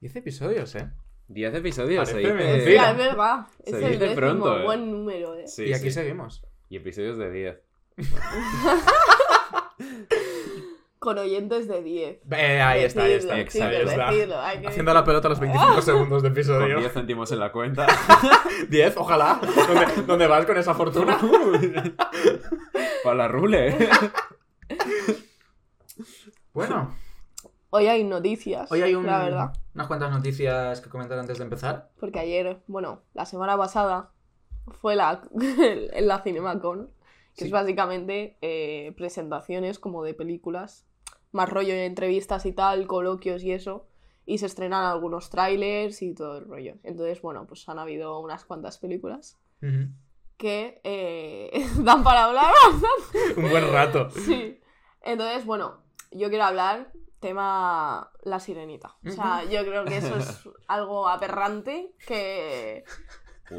10 episodios, ¿eh? 10 episodios. Parece se dice-. Mira, es verdad. Se Es el dice décimo, pronto, ¿eh? buen número, eh. Sí, y aquí sí. seguimos. Y episodios de 10. Con oyentes de 10. Eh, ahí está, ahí está. Decirlo, ahí está. decirlo, que Haciendo la pelota a los 25 segundos de Con episodio. 10 céntimos en la cuenta. 10, ojalá. ¿Dónde, dónde vas con esa fortuna? Para la rule. Bueno, Hoy hay noticias, hoy hay un- la verdad. unas cuantas noticias que comentar antes de empezar. Porque ayer, bueno, la semana pasada fue la, en la CinemaCon, que Sí. es básicamente eh, presentaciones como de películas, más rollo de entrevistas y tal, coloquios y eso, y se estrenan algunos trailers y todo el rollo. Entonces, bueno, pues han habido unas cuantas películas que eh, dan para hablar. Un buen rato. sí. Entonces, bueno, yo quiero hablar tema La Sirenita. O sea, yo creo que eso es algo aberrante que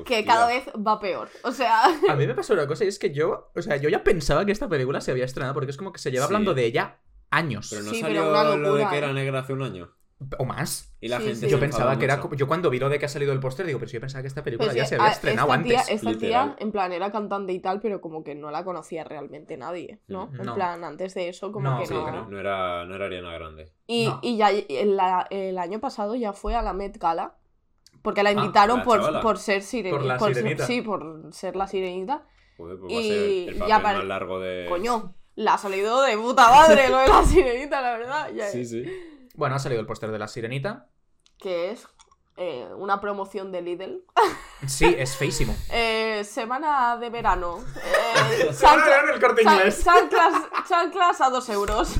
que cada vez va peor. O sea, A mí me pasó una cosa y es que yo, o sea, yo ya pensaba que esta película se había estrenado porque es como que se lleva Sí. hablando de ella años Pero no Sí, salió pero una lo de que era eh. negra hace un año. O más. Y la Sí, gente sí. Yo pensaba que era yo cuando vi lo de que ha salido el póster digo, pero si yo pensaba que esta película pues ya sí, se había a- estrenado esta tía, antes. esta literal. tía, en plan, era cantante y tal, pero como que no la conocía realmente nadie, ¿no? Mm, En no. plan, antes de eso, como No, que Sí, no. no, no era, no era Ariana Grande. Y, No. y ya el, la- el año pasado ya fue a la Met Gala. Porque la Ah, invitaron la por, por ser sirenita. Por la sirenita. sí, por ser la sirenita. Joder, pues va a Y ser el papel ya pare- más largo de. Coño, la ha salido de puta madre lo de la sirenita, la verdad. Ya- Sí, sí. Bueno, ha salido el póster de la sirenita. Que es eh, una promoción de Lidl. Sí, es feísimo. Eh, semana de verano. Eh, Semana de verano en el Corte Inglés. chanclas, chanclas a dos euros.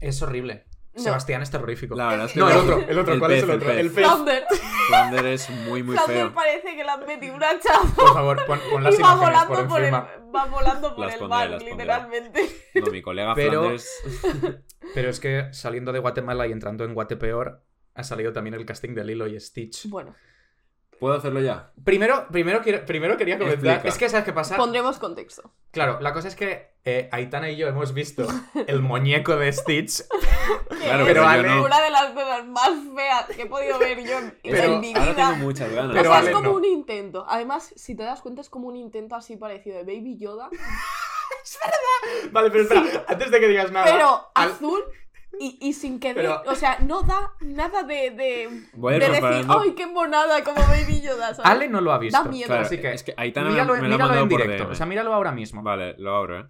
Es horrible. No. Sebastián es terrorífico. La verdad es que No, el otro, el otro. El ¿Cuál es pez, el el otro? pez. El pez. Flounder. Flounder es muy, muy Flounder feo. parece que le han metido un hachazo Por favor, pon, pon las y va imágenes volando por, el, va volando por Las el pondré, mar, literalmente. No, mi colega Pero- Flanders. Pero es que saliendo de Guatemala y entrando en Guatepeor, ha salido también el casting de Lilo y Stitch. Bueno, ¿Puedo hacerlo ya? Primero, primero, quiero- primero quería comentar. Explica. Es que, ¿sabes qué pasa? pondremos contexto. Claro, la cosa es que eh, Aitana y yo hemos visto el muñeco de Stitch. Claro, Pero yo Ale- no. Una de las cosas más feas que he podido ver yo en, Pero en mi Ahora vida. tengo muchas ganas. Pero o sea, Ale es como no. un intento. Además, si te das cuenta, es como un intento así parecido de Baby Yoda, Vale, pero espera, antes de que digas nada. pero al- azul y, y sin que dé- Pero- O sea, no da nada de, de, de decir. ¡ay, qué monada! Como Baby Yoda. ¿sabes? Ale no lo ha visto. Da miedo. Claro, Así que, es que Aitana me, míralo, me lo ha míralo en por directo. DM. O sea, míralo ahora mismo. Vale, lo abro, ¿eh?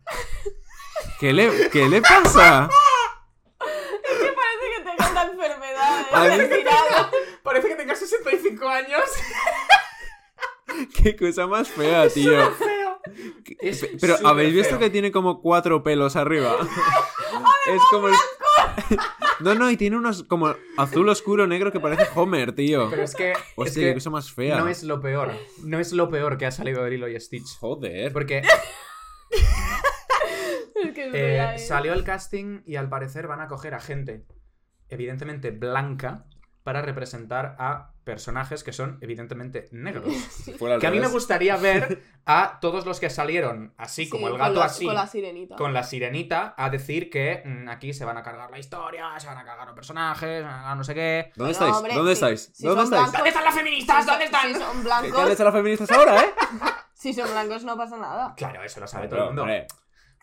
¿Qué le, ¿Qué le pasa? que parece que tenga una enfermedad. ¿eh? mí- respirada. Parece que tengas 65 años. Qué cosa más fea, tío. ¿Qué- Es Pero habéis visto feo. que tiene como cuatro pelos arriba. es como el... No, no, y tiene unos como azul oscuro negro que parece Homer, tío. Pero es que, es Hostia, que qué cosa más fea. no es lo peor. No es lo peor que ha salido de Lilo y Stitch. Joder. Porque Es que es eh, verdad, ¿eh? salió el casting y al parecer van a coger a gente, evidentemente blanca, para representar a personajes que son evidentemente negros. Que a mí me gustaría ver a todos los que salieron así, Sí, como el con gato la- así, Con la sirenita. con la sirenita, a decir que mm, aquí se van a cargar la historia, se van a cargar los personajes, a no sé qué. ¿Dónde estáis? hombre, ¿Dónde estáis? si ¿Dónde estáis? blancos- ¿Dónde están las feministas? Si ¿Dónde son- están? Si son ¿Qué blancos, tal están las feministas ahora, eh? si son blancos no pasa nada. Claro, eso lo sabe todo el mundo. hombre,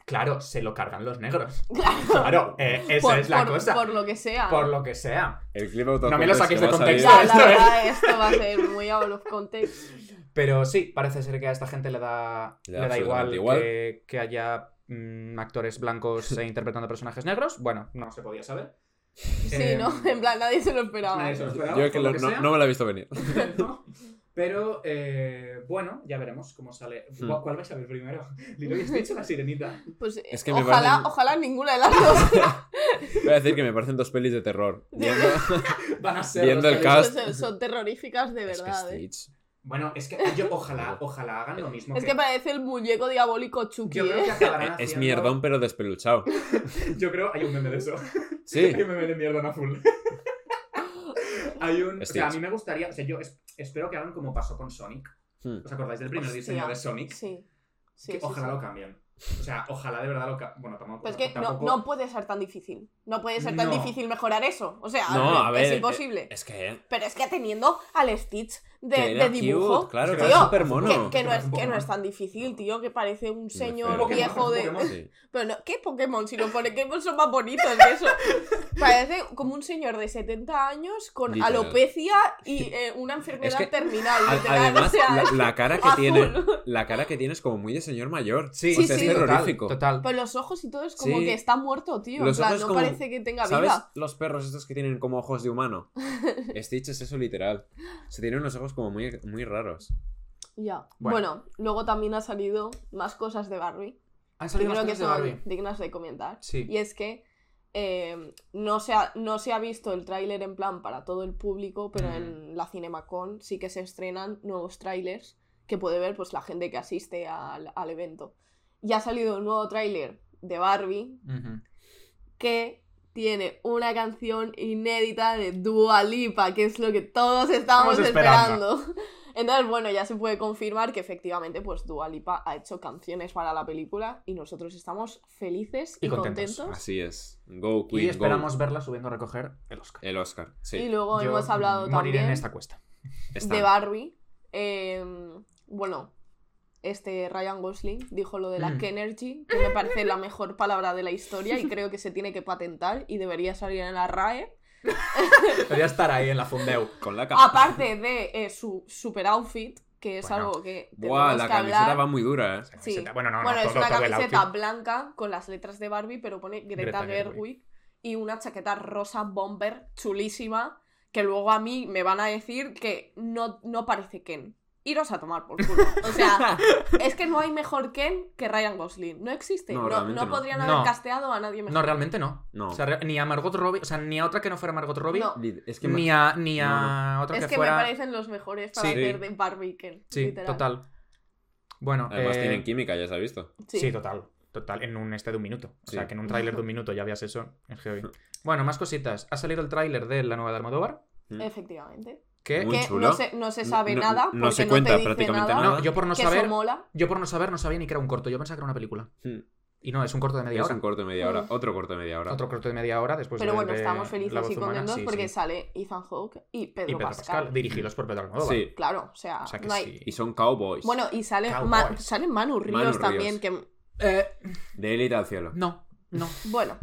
Claro, se lo cargan los negros. Claro. Claro, eh, esa Por- es la por- cosa. Por lo que sea. Por lo que sea. el No me lo saquéis de contexto, Ya, esto la es- verdad, esto va a ser muy out of context. Pero sí, parece ser que a esta gente le da, Le le da igual. Que, que haya mm, actores blancos eh, interpretando personajes negros. Bueno, no se podía saber. Sí, Eh, ¿no? En plan, nadie se lo esperaba. nadie se lo esperaba, Yo es que lo- lo no, me la he visto venir. No. Pero eh, bueno, ya veremos cómo sale. Hmm. ¿Cuál, vais a ver primero? ¿Lilo y Stitch o la sirenita? Pues Es que me ojalá, parecen- ojalá ninguna de las dos. Voy a decir que me parecen dos pelis de terror. Viendo, Van a ser Viendo el que- cast. Son, son terroríficas de Es que verdad, ¿eh? Stitch. Bueno, es que yo ojalá, ojalá hagan lo mismo. Es que parece el muñeco diabólico Chucky, yo creo ¿eh? que acabarán Es mierdón, pero despeluchado. Yo creo hay un meme de eso. Sí. Hay un meme de mierda azul. hay un. O sea, a mí me gustaría. O sea, yo es- espero que hagan como pasó con Sonic. Hmm. ¿Os acordáis del primer diseño de Sonic? Sí. Sí, que sí, ojalá sí. lo cambien. O sea, ojalá de verdad lo... ca- Bueno, tampoco... Pues es que no, tampoco- no puede ser tan difícil. No puede ser tan No. difícil mejorar eso. O sea, No, a ver. es imposible. Es que. Pero es que teniendo al Stitch de, de dibujo. cute, claro, que tío, mono. que, que no es, que no es tan difícil, tío, que parece un señor viejo de. Pokémon, Sí. Pero no, ¿qué Pokémon? Si los Pokémon son más bonitos que eso. Parece como un señor de 70 años con Literal. alopecia y eh, una enfermedad que, terminal. Literal, Además, o sea, la, cara que azul. tiene. La cara que tiene es como muy de señor mayor. Sí, O sea, sí, es terrorífico. Total. Pero los ojos y todo es como Sí. que está muerto, tío. Los en plan, ojos no como- parece que tenga ¿Sabes vida. los perros estos que tienen como ojos de humano? Stitch es eso literal. Se tienen unos ojos como muy, muy raros. Ya. Bueno. Bueno. luego también ha salido más cosas de Barbie. Han salido creo que de son Barbie. dignas de comentar. Sí. Y es que eh, no, se ha, no se ha visto el tráiler en plan para todo el público, pero Mm. en la CinemaCon sí que se estrenan nuevos tráilers que puede ver pues la gente que asiste al, al evento. Y ha salido un nuevo tráiler de Barbie que tiene una canción inédita de Dua Lipa, que es lo que todos estábamos Estamos esperando. esperando. Entonces, bueno, ya se puede confirmar que efectivamente pues Dua Lipa ha hecho canciones para la película y nosotros estamos felices y, Y contentos. contentos. Así es. Go, Y Queen, esperamos go. verla subiendo a recoger el Oscar. El Oscar. Sí. Y luego Yo hemos hablado moriré también en esta cuesta. Está. de Barbie. Eh, bueno, este Ryan Gosling dijo lo de la Mm. Kenergy, que me parece la mejor palabra de la historia y creo que se tiene que patentar y debería salir en la RAE. Debería estar ahí en la Fundeu. Con la camiseta. Aparte de eh, su super outfit, que es Bueno. algo que Buah, tenemos la que camiseta hablar. va muy dura, eh. Sí. Bueno, no, no, bueno, es todo, una todo camiseta blanca con las letras de Barbie, pero pone Greta, Greta Gerwig. Gerwig y una chaqueta rosa bomber chulísima, que luego a mí me van a decir que no, no parece Ken. Iros a tomar por culo. O sea, es que no hay mejor Ken que Ryan Gosling. No existe. No, No, realmente no no. podrían haber No. casteado a nadie mejor. No, realmente no. No. O sea, re- ni a Margot Robbie, o sea, ni a otra que no fuera Margot Robbie, Es que ni a, ni a otra es que, que fuera... me parecen los mejores para Sí. hacer de Barbie y Ken. Sí, literal. total. Bueno, Además eh, tienen química, ya se ha visto. Sí. Sí. total. Total, en un este de un minuto. O sea, que en un tráiler de un minuto ya veas eso. Es heavy. Bueno, más cositas. Ha salido el tráiler de la nueva de Almodóvar. Efectivamente. Que... Muy que chulo. no se, no se sabe No- nada. no porque se no cuenta te dice prácticamente nada. nada. No, yo por no saber... mola. Yo por no saber no sabía ni que era un corto. Yo pensaba que era una película. Hmm. Y no, es un corto de media Es hora. un corto de media hora. Mm. Otro corto de media hora. Otro corto de media hora después Pero de bueno, de estamos felices y contentos sí, porque sí. sale Ethan Hawke y Pedro, Y Pedro Pascal. Pascal, dirigidos por Pedro Almodóvar. Sí. Claro, o sea, O sea que no hay- sí. Y son cowboys. Bueno, y sale. Ma- sale Manu Ríos Manu Ríos. también, que... Eh, De élite al cielo. no, no. Bueno,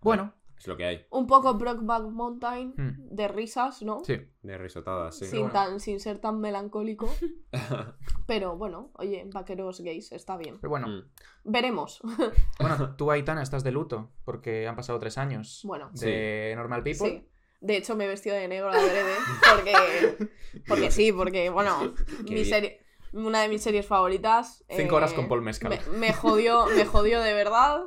Bueno, Es lo que hay. un poco Brokeback Mountain Hmm. de risas, ¿no? sí. De risotadas, sí. sin, bueno. tan, sin ser tan melancólico. Pero bueno, oye, vaqueros gays, está bien. Pero bueno, Mm. Veremos. bueno, tú, Aitana, estás de luto porque han pasado tres años Bueno, de Normal People. sí. De hecho, me he vestido de negro adrede porque... Porque sí, porque, bueno, mi serie... Una de mis series favoritas. Cinco eh, horas con Paul Mescal. Me, me jodió, me jodió de verdad.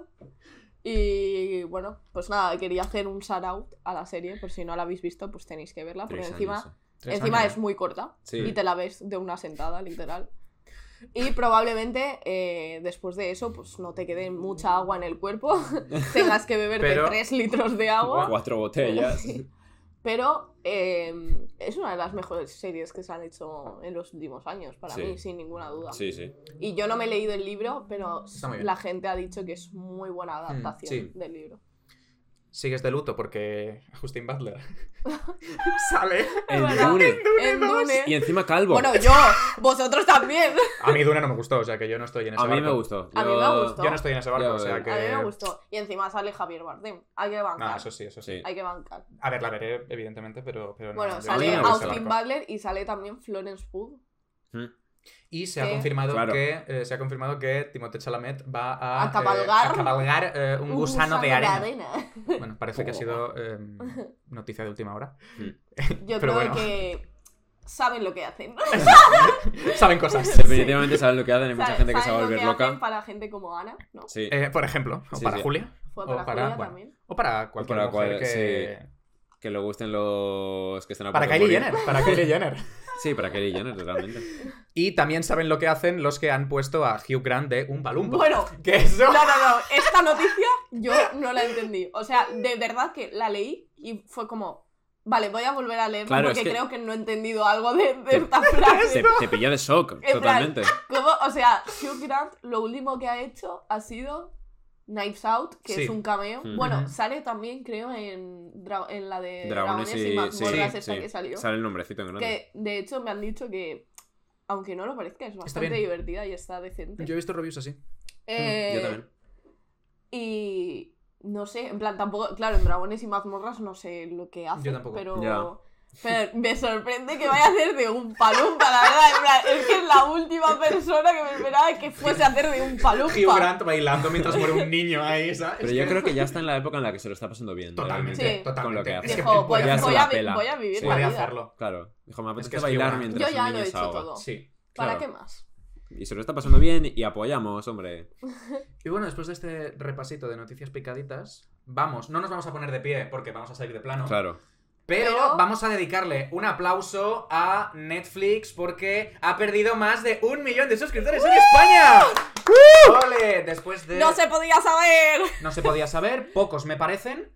Y bueno, pues nada, quería hacer un shout out a la serie, por si no la habéis visto, pues tenéis que verla, porque Tres encima, años, eh. Encima es muy corta Sí. y te la ves de una sentada, literal. Y probablemente eh, después de eso, pues no te quede mucha agua en el cuerpo, tengas que beberte Pero- 3 litros de agua. Cuatro botellas. Pero eh, es una de las mejores series que se han hecho en los últimos años, para Sí. mí, sin ninguna duda. Sí, sí. Y yo no me he leído el libro, pero la gente ha dicho que es muy buena adaptación sí. del libro. Sigues de luto porque Justin Butler sale. En. Dune. En Dune. Y encima calvo. Bueno, yo, vosotros también. A mí Dune no me gustó, o sea que yo no estoy en ese a mí me barco. gustó. A mí me Yo- gustó. Yo no estoy en ese barco, o sea que. A mí me gustó. Y encima sale Javier Bardem. Hay que bancar. No, eso sí, eso sí. Hay que bancar. A ver, la veré, evidentemente, pero, pero no. Bueno, yo sale a Austin barco. Butler y sale también Florence Pugh. Mm. Y se ha confirmado Claro. que eh, se ha confirmado que Timothée Chalamet va a, A cabalgar. eh, a cabalgar, eh, un, gusano, de arena. Oh. Bueno, parece que ha sido eh, noticia de última hora. Yo Pero creo bueno. que saben lo que hacen. Saben cosas. Definitivamente saben lo que hacen. Hay mucha gente que se va a volver loca. para gente como Ana, ¿no? Sí. Eh, por ejemplo, o Sí, para sí. Julia. O para, para- Julia bueno, también. O para cualquier para mujer cual- que... Que le gusten los que estén a Para punto de Kylie. Jenner. Para Kylie Jenner. Sí, para Kylie Jenner, realmente. Y también saben lo que hacen los que han puesto a Hugh Grant de un palumbo. Bueno, Que eso... No, no, no. Esta noticia yo no la entendí. O sea, de verdad que la leí y fue como. Vale, voy a volver a leerlo Claro, porque es que- creo que no he entendido algo de, de Te- esta frase. Te, te pilla de shock, totalmente. ¿Cómo? O sea, Hugh Grant lo último que ha hecho ha sido Knives Out, que Sí. es un cameo. Bueno, sale también, creo, en, en la de Dragones Dragones y y. mazmorras Sí, esa sí. que salió. Sale el nombrecito en grande. Que de hecho me han dicho que, aunque no lo parezca, es bastante divertida y está decente. Yo he visto reviews así. Eh, Yo también. Y no sé, en plan, tampoco, claro, en Dragones y mazmorras no sé lo que hace, Yo tampoco. pero... Ya. Pero me sorprende que vaya a hacer de un palumpa, la verdad. En plan, es que es la última persona que me esperaba que fuese a hacer de un palumpa. Hugh Grant bailando mientras muere un niño ahí, ¿sabes? Pero yo creo que ya está en la época en la que se lo está pasando bien. Totalmente, realmente, Sí. totalmente. Con lo que hace. Es que Dijo, voy, ya voy a, voy a vivir Sí. la Puede vida. hacerlo. Claro. Dijo, me apetece que es bailar Hugh mientras Yo ya un lo niño he se hecho ahoga. todo. Sí. ¿Para Claro. qué más? Y se lo está pasando bien y apoyamos, hombre. Y bueno, después de este repasito de noticias picaditas, vamos, no nos vamos a poner de pie porque vamos a salir de plano. Claro. Pero, Pero- vamos a dedicarle un aplauso a Netflix porque ha perdido más de un millón de suscriptores en España. ¡Ole! Después de... ¡No se podía saber! no se podía saber, pocos me parecen.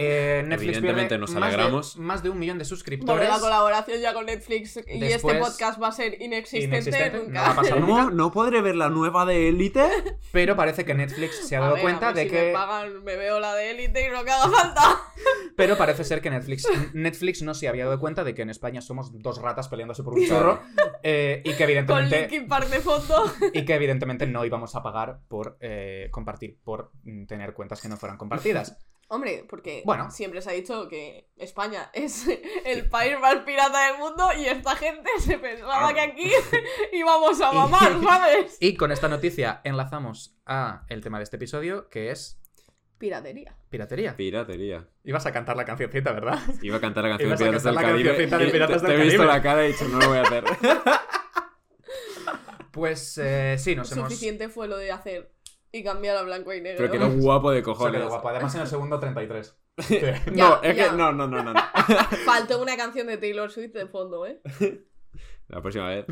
Eh, Netflix Evidentemente nos más de- alegramos. Más de, un millón de suscriptores. la colaboración ya con Netflix y Después- este podcast va a ser inexistente, Inexistente, nunca. no va a pasar nunca. ¿Cómo? ¿No podré ver la nueva de Élite? Pero parece que Netflix se ha dado ver, cuenta de si que... me pagan, me veo la de élite y lo que haga falta. Pero parece ser que Netflix, Netflix no se había dado cuenta de que en España somos dos ratas peleándose por un chorro eh, y, que Con evidentemente, Linkin Park de fondo. y que evidentemente no íbamos a pagar por eh, compartir, por tener cuentas que no fueran compartidas. Hombre, porque Bueno. siempre se ha dicho que España es el país más pirata del mundo y esta gente se pensaba que aquí íbamos a mamar, ¿sabes? Y con esta noticia enlazamos a el tema de este episodio, que es Piratería. piratería. Piratería. Ibas a cantar la cancioncita, ¿verdad? Iba a cantar la canción de Ibas a Piratas del cantar la Caribe. cancioncita de Piratas te, del te he visto Caribe. la cara y he dicho, no lo voy a hacer. Pues eh, sí, nos hemos... Suficiente fue lo de hacer y cambiar a blanco y negro. Pero quedó guapo de cojones. quedó guapo. Además en el segundo 33. Sí. No, Ya, es ya. que no, no, no, no. no. Faltó una canción de Taylor Swift de fondo, ¿eh? La próxima vez.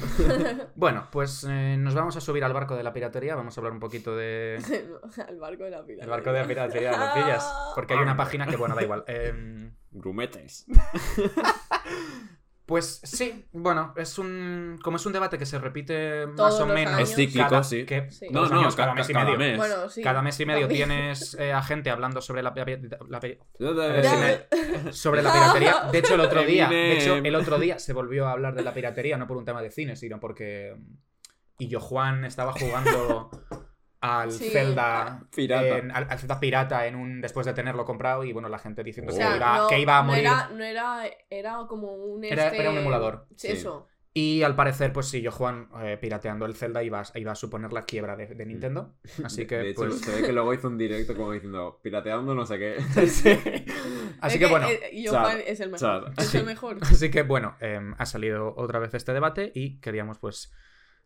Bueno, pues eh, nos vamos a subir al barco de la piratería. Vamos a hablar un poquito de... Al barco de la piratería. El barco de la piratería de las pillas. Porque hay una página que, bueno, da igual. Em, Grumetes. Pues sí, bueno, es un. Como es un debate que se repite más Todos o menos. años. Es cíclico, cada, sí. que- Sí. No, no, años, cada ca- mes y cada medio. mes. Bueno, sí. Cada mes y medio también. tienes eh, a gente hablando sobre la, la Eh, sobre la piratería. De hecho, el otro día, de hecho, el otro día se volvió a hablar de la piratería, no por un tema de cine, sino porque. Y yo Juan estaba jugando al Sí. Zelda Pirata. en- al, al Zelda pirata en un después de tenerlo comprado y bueno la gente diciendo O que, sea, iba, no, que iba a no morir era, no era, era como un. Era- este- era un emulador. Sí, Sí. Eso. y al parecer pues sí yo Juan eh, pirateando el Zelda iba, a- iba a suponer la quiebra de, de Nintendo así que De hecho, pues se ve que luego hizo un directo como diciendo, pirateando no sé qué. así Es que bueno eh, yo, Juan, es el mejor. Chad. Es Sí. el mejor. así que bueno em, ha salido otra vez este debate y queríamos pues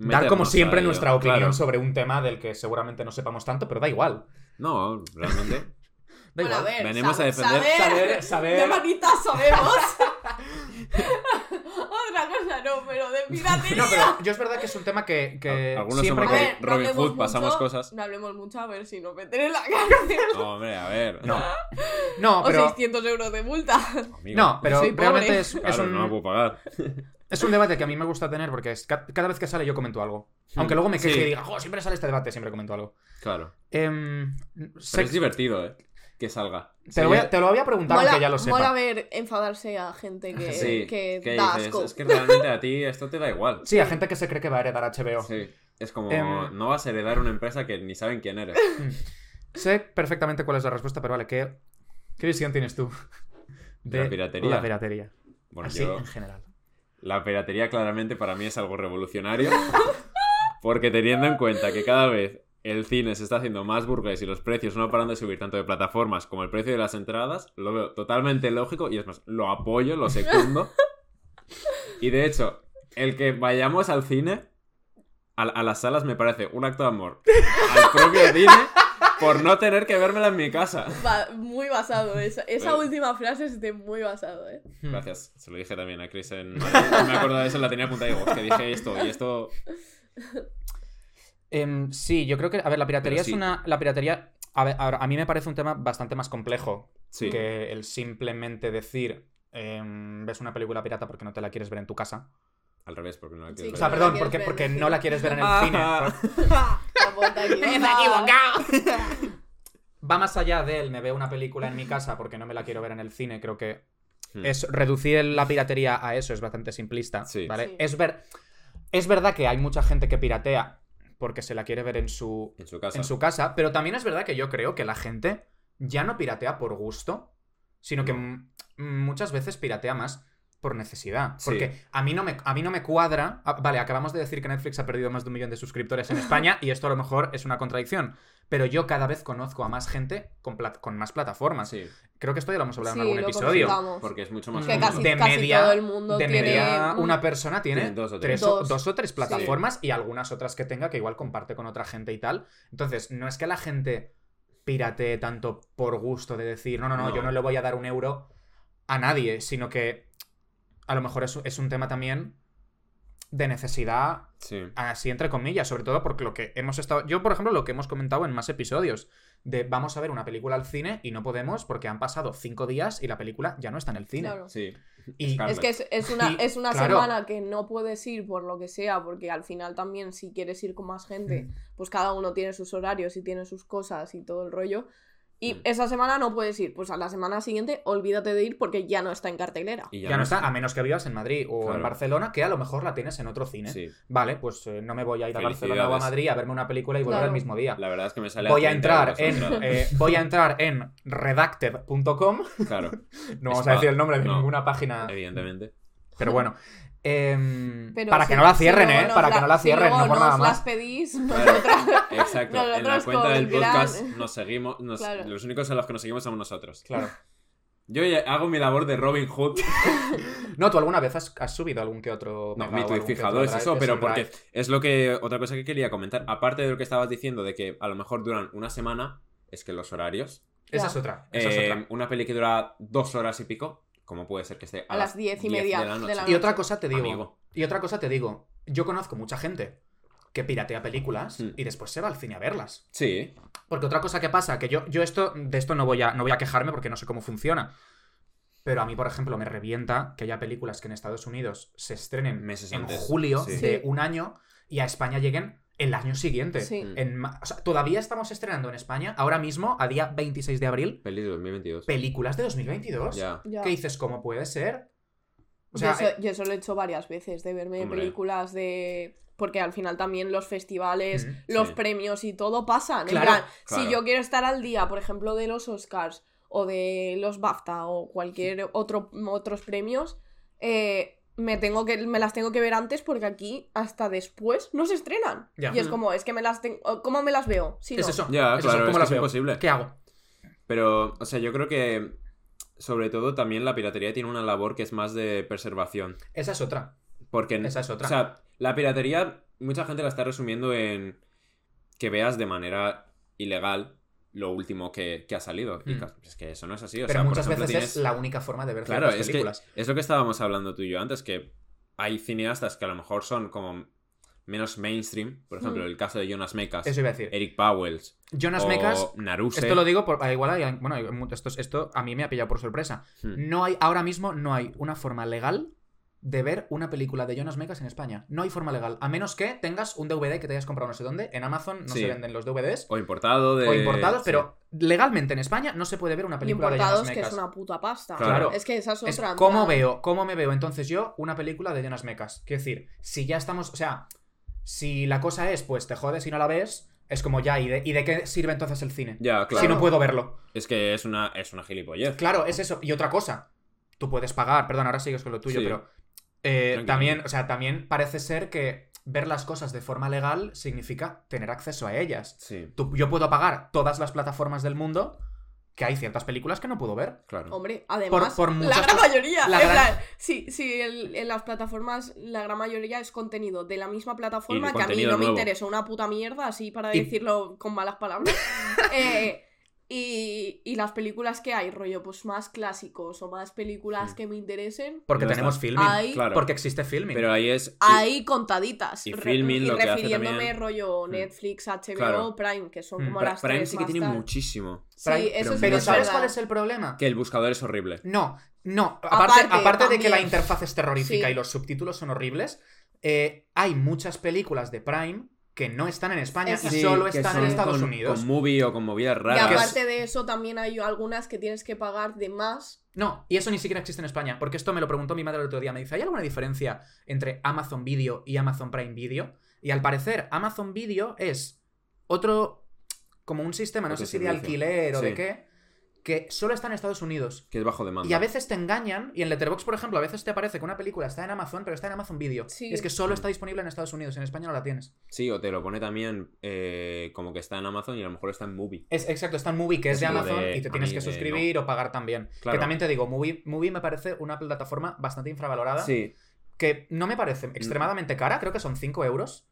dar como siempre ello, nuestra opinión claro. sobre un tema del que seguramente no sepamos tanto pero da igual No, realmente. da Bueno, a igual ver, Venimos sabe- a defender- Saber, Saber- saber- De manitas sabemos. Otra cosa no, pero de piratería. no pero yo es verdad que es un tema que, que Algunos siempre somos que- ver, Robin no Hood, pasamos mucho, cosas. No hablemos mucho a ver si nos meten en la cárcel. No, hombre, a ver. no no O pero 600 euros de multa. Amigo. no pero realmente es, es Claro, un no lo puedo pagar. Es un debate que a mí me gusta tener porque es, ca- cada vez que sale yo comento algo. Aunque luego me queje Sí. y diga, "Jo, siempre sale este debate, siempre comento algo. Claro. Em, Pero es divertido, ¿eh? Que salga. te, lo voy a, te lo voy a preguntar Mola, aunque ya lo sepa. mola ver enfadarse a gente que, Sí, que ¿qué da dices? asco. Es que realmente a ti esto te da igual. Sí, a gente que se cree que va a heredar HBO. Sí. Es como, Em, no vas a heredar una empresa que ni saben quién eres. Sé perfectamente cuál es la respuesta, pero vale, ¿qué, qué visión tienes tú ¿De la piratería? la piratería? Bueno, Así yo, en general. La piratería claramente para mí es algo revolucionario. Porque teniendo en cuenta que cada vez el cine se está haciendo más burgués y los precios no paran de subir tanto de plataformas como el precio de las entradas, lo veo totalmente lógico y es más, lo apoyo, lo secundo. Y de hecho, el que vayamos al cine, a, a las salas, me parece un acto de amor al propio cine por no tener que vérmela en mi casa. Va- muy basado. Esa, esa última frase es de muy basado, ¿eh? Gracias, se lo dije también a Chris en me acordaba de eso, la tenía apuntada y digo, "Es que dije esto y esto. Em, sí, yo creo que, a ver, la piratería es una... La piratería, a, ver, a mí me parece un tema bastante más complejo Sí. que el simplemente decir em, ves una película pirata porque no te la quieres ver en tu casa. Al revés, porque no la Sí, quiero O ver. sea, perdón, quieres porque, ver. porque no la quieres ver en el Ajá. cine. La puta equivocada. Va más allá de él, me veo una película en mi casa porque no me la quiero ver en el cine. Creo que Hmm. es reducir la piratería a eso es bastante simplista. Sí. ¿vale? Sí. Es, ver, es verdad que hay mucha gente que piratea porque se la quiere ver en su, En su casa. en su casa, pero también es verdad que yo creo que la gente ya no piratea por gusto, sino que No. muchas veces piratea más por necesidad. Sí. Porque a, mí no me, a mí no me cuadra. ah, vale, acabamos de decir que Netflix ha perdido más de un millón de suscriptores en España y esto a lo mejor es una contradicción. Pero yo cada vez conozco a más gente con, plat- con más plataformas. Sí, Creo que esto ya lo hemos hablado en algún episodio. porque es mucho más Que casi, de casi media- todo el mundo de tiene... media, un- una persona tiene, Tiene dos o tres tres. o, Dos. o tres Sí. plataformas y algunas otras que tenga que igual comparte con otra gente y tal. Entonces, no es que la gente piratee tanto por gusto de decir, no, no, no, No. yo no le voy a dar un euro a nadie, sino que a lo mejor es, es un tema también de necesidad, Sí. así entre comillas, sobre todo porque lo que hemos estado... Yo, por ejemplo, lo que hemos comentado en más episodios, de vamos a ver una película al cine y no podemos porque han pasado cinco días y la película ya no está en el cine. Claro. Sí. Y. Es que es, es una, Y, es una claro. semana que no puedes ir por lo que sea, porque al final también si quieres ir con más gente, pues cada uno tiene sus horarios y tiene sus cosas y todo el rollo. Y Mm. esa semana no puedes ir, pues a la semana siguiente olvídate de ir porque ya no está en cartelera. Y ya, no está, a menos que vivas en Madrid o en. Barcelona, que a lo mejor la tienes en otro cine. Sí. Vale, pues eh, no me voy a ir a Barcelona o a. Madrid a verme una película y volver Claro. el mismo día. La verdad es que me sale Voy a 30 entrar en eh, voy a entrar en redacted.com. Claro, No vamos a decir el nombre de no. ninguna página, evidentemente. pero bueno. Em, para si- que no la cierren, ¿eh? Para la- que no la cierren, no por nos nada las más. pedís, Claro. nosotras- Exacto. en la Nosotros cuenta con del podcast gran- nos seguimos. nos- Claro. Los únicos en los que nos seguimos somos nosotros. Claro. Yo hago mi labor de Robin Hood. No, ¿tú alguna vez has, has subido algún que otro No, mi que fijado es eso, pero porque drive. es lo que. Otra cosa que quería comentar. Aparte de lo que estabas diciendo de que a lo mejor duran una semana, es que los horarios. Esa es otra. Esa es eh, otra. una peli que dura dos horas y pico, ¿cómo puede ser que esté a, A las diez y media de la de noche? Y otra cosa te digo. Amigo. Y otra cosa te digo. Yo conozco mucha gente que piratea películas Mm. y después se va al cine a verlas. Sí, Porque otra cosa que pasa, que yo, yo esto, de esto no voy, a, no voy a quejarme porque no sé cómo funciona. Pero a mí, por ejemplo, me revienta que haya películas que en Estados Unidos se estrenen Meses en antes, julio sí. de un año y a España lleguen el año siguiente. Sí. Mm. En o sea, todavía estamos estrenando en España, ahora mismo, a día 26 de abril, peli de 2022. películas de 2022. Ya. Ya. ¿Qué dices? ¿Cómo puede ser? O yo, sea, eso, eh, yo eso lo he hecho varias veces, de verme Hombre. películas de... Porque al final también los festivales, Mm, los sí. premios y todo pasan. En plan, claro. si yo quiero estar al día, por ejemplo, de los Oscars o de los BAFTA o cualquier otro otros premios, eh, me tengo que me las tengo que ver antes porque aquí hasta después no se estrenan. Ya. Y es como, es que me las tengo... ¿Cómo me las veo? Si ¿qué es no? eso? Ya, ¿Qué es eso? claro, ¿Cómo es que las es veo? imposible. ¿Qué hago? Pero, o sea, yo creo que. Sobre todo también la piratería tiene una labor que es más de preservación. Esa es otra. Porque. Esa es otra. O sea, la piratería, mucha gente la está resumiendo en que veas de manera ilegal lo último que, que ha salido. Mm. es que eso no es así. O Pero sea, por muchas ejemplo, veces tienes- es la única forma de ver Claro, ciertas es que películas. es lo que estábamos hablando tú y yo antes, que hay cineastas que a lo mejor son como menos mainstream. Por ejemplo, Mm. el caso de Jonas Mekas, Eso iba a decir. Eric Powells Jonas o Mekas, Naruse. esto lo digo por. ah, Igual hay. Bueno, esto, esto a mí me ha pillado por sorpresa. Hmm. No hay. Ahora mismo no hay una forma legal de ver una película de Jonas Mekas en España. No hay forma legal. A menos que tengas un DVD que te hayas comprado no sé dónde. En Amazon no Sí. se venden los DVDs. O importado de... O importados, sí. pero legalmente en España no se puede ver una Y película de importados, Jonas que Mekas. es una puta pasta. Claro. Es que esa es otra. cómo veo, cómo me veo entonces yo una película de Jonas Mekas. Quiero decir, si ya estamos, o sea, si la cosa es, pues te jodes y no la ves, es como ya, ¿y de, ¿y de qué sirve entonces el cine? Ya, claro. Si no puedo verlo. Es que es una, es una gilipollez. Claro, es eso. Y otra cosa, tú puedes pagar, perdón, ahora sigues con lo tuyo, Sí. pero eh, también, o sea, también parece ser que ver las cosas de forma legal significa tener acceso a ellas. Sí, Tú- yo puedo pagar todas las plataformas del mundo, que hay ciertas películas que no puedo ver. claro. Hombre, además, por la gran mayoría. la en gran- plan, sí, sí, el- en las plataformas la gran mayoría es contenido de la misma plataforma que a mí no me interesa una puta mierda, así para Y- decirlo con malas palabras. Eh, Y, y las películas que hay, rollo, pues más clásicos o más películas que me interesen, Porque tenemos está. filming. Claro. Porque existe filming. Pero ahí es. hay contaditas. y Re- Filmin y lo que hace refiriéndome también- rollo Mm. Netflix, HBO, Claro. Prime, que son Mm. como Pra- las Prime tres sí que más tiene muchísimo. Sí, Prime- eso pero es ¿sabes cuál es el problema? Que el buscador es horrible. No, no. Aparte, Aparte, aparte de que la interfaz es terrorífica Sí. y los subtítulos son horribles, eh, hay muchas películas de Prime que no están en España y solo están en Estados con- Unidos. Con movie o con movidas Y raras. es- aparte de eso, también hay algunas que tienes que pagar de más. No, y eso ni siquiera existe en España, porque esto me lo preguntó mi madre el otro día. Me dice, ¿hay alguna diferencia entre Amazon Video y Amazon Prime Video? Y al parecer, Amazon Video es otro, como un sistema, no Otro sé si de alquiler o de qué, que solo está en Estados Unidos. Que es bajo demanda. Y a veces te engañan, y en Letterboxd, por ejemplo, a veces te aparece que una película está en Amazon, pero está en Amazon Video. Sí. Y es que solo está disponible en Estados Unidos, en España no la tienes. Sí, o te lo pone también eh, como que está en Amazon y a lo mejor está en movie. Es, exacto, está en Movie, que es de Amazon, de- y te tienes mí que suscribir o pagar también. Claro. Que también te digo, Movie, Movie me parece una plataforma bastante infravalorada. Sí. que no me parece extremadamente cara, creo que son 5 euros.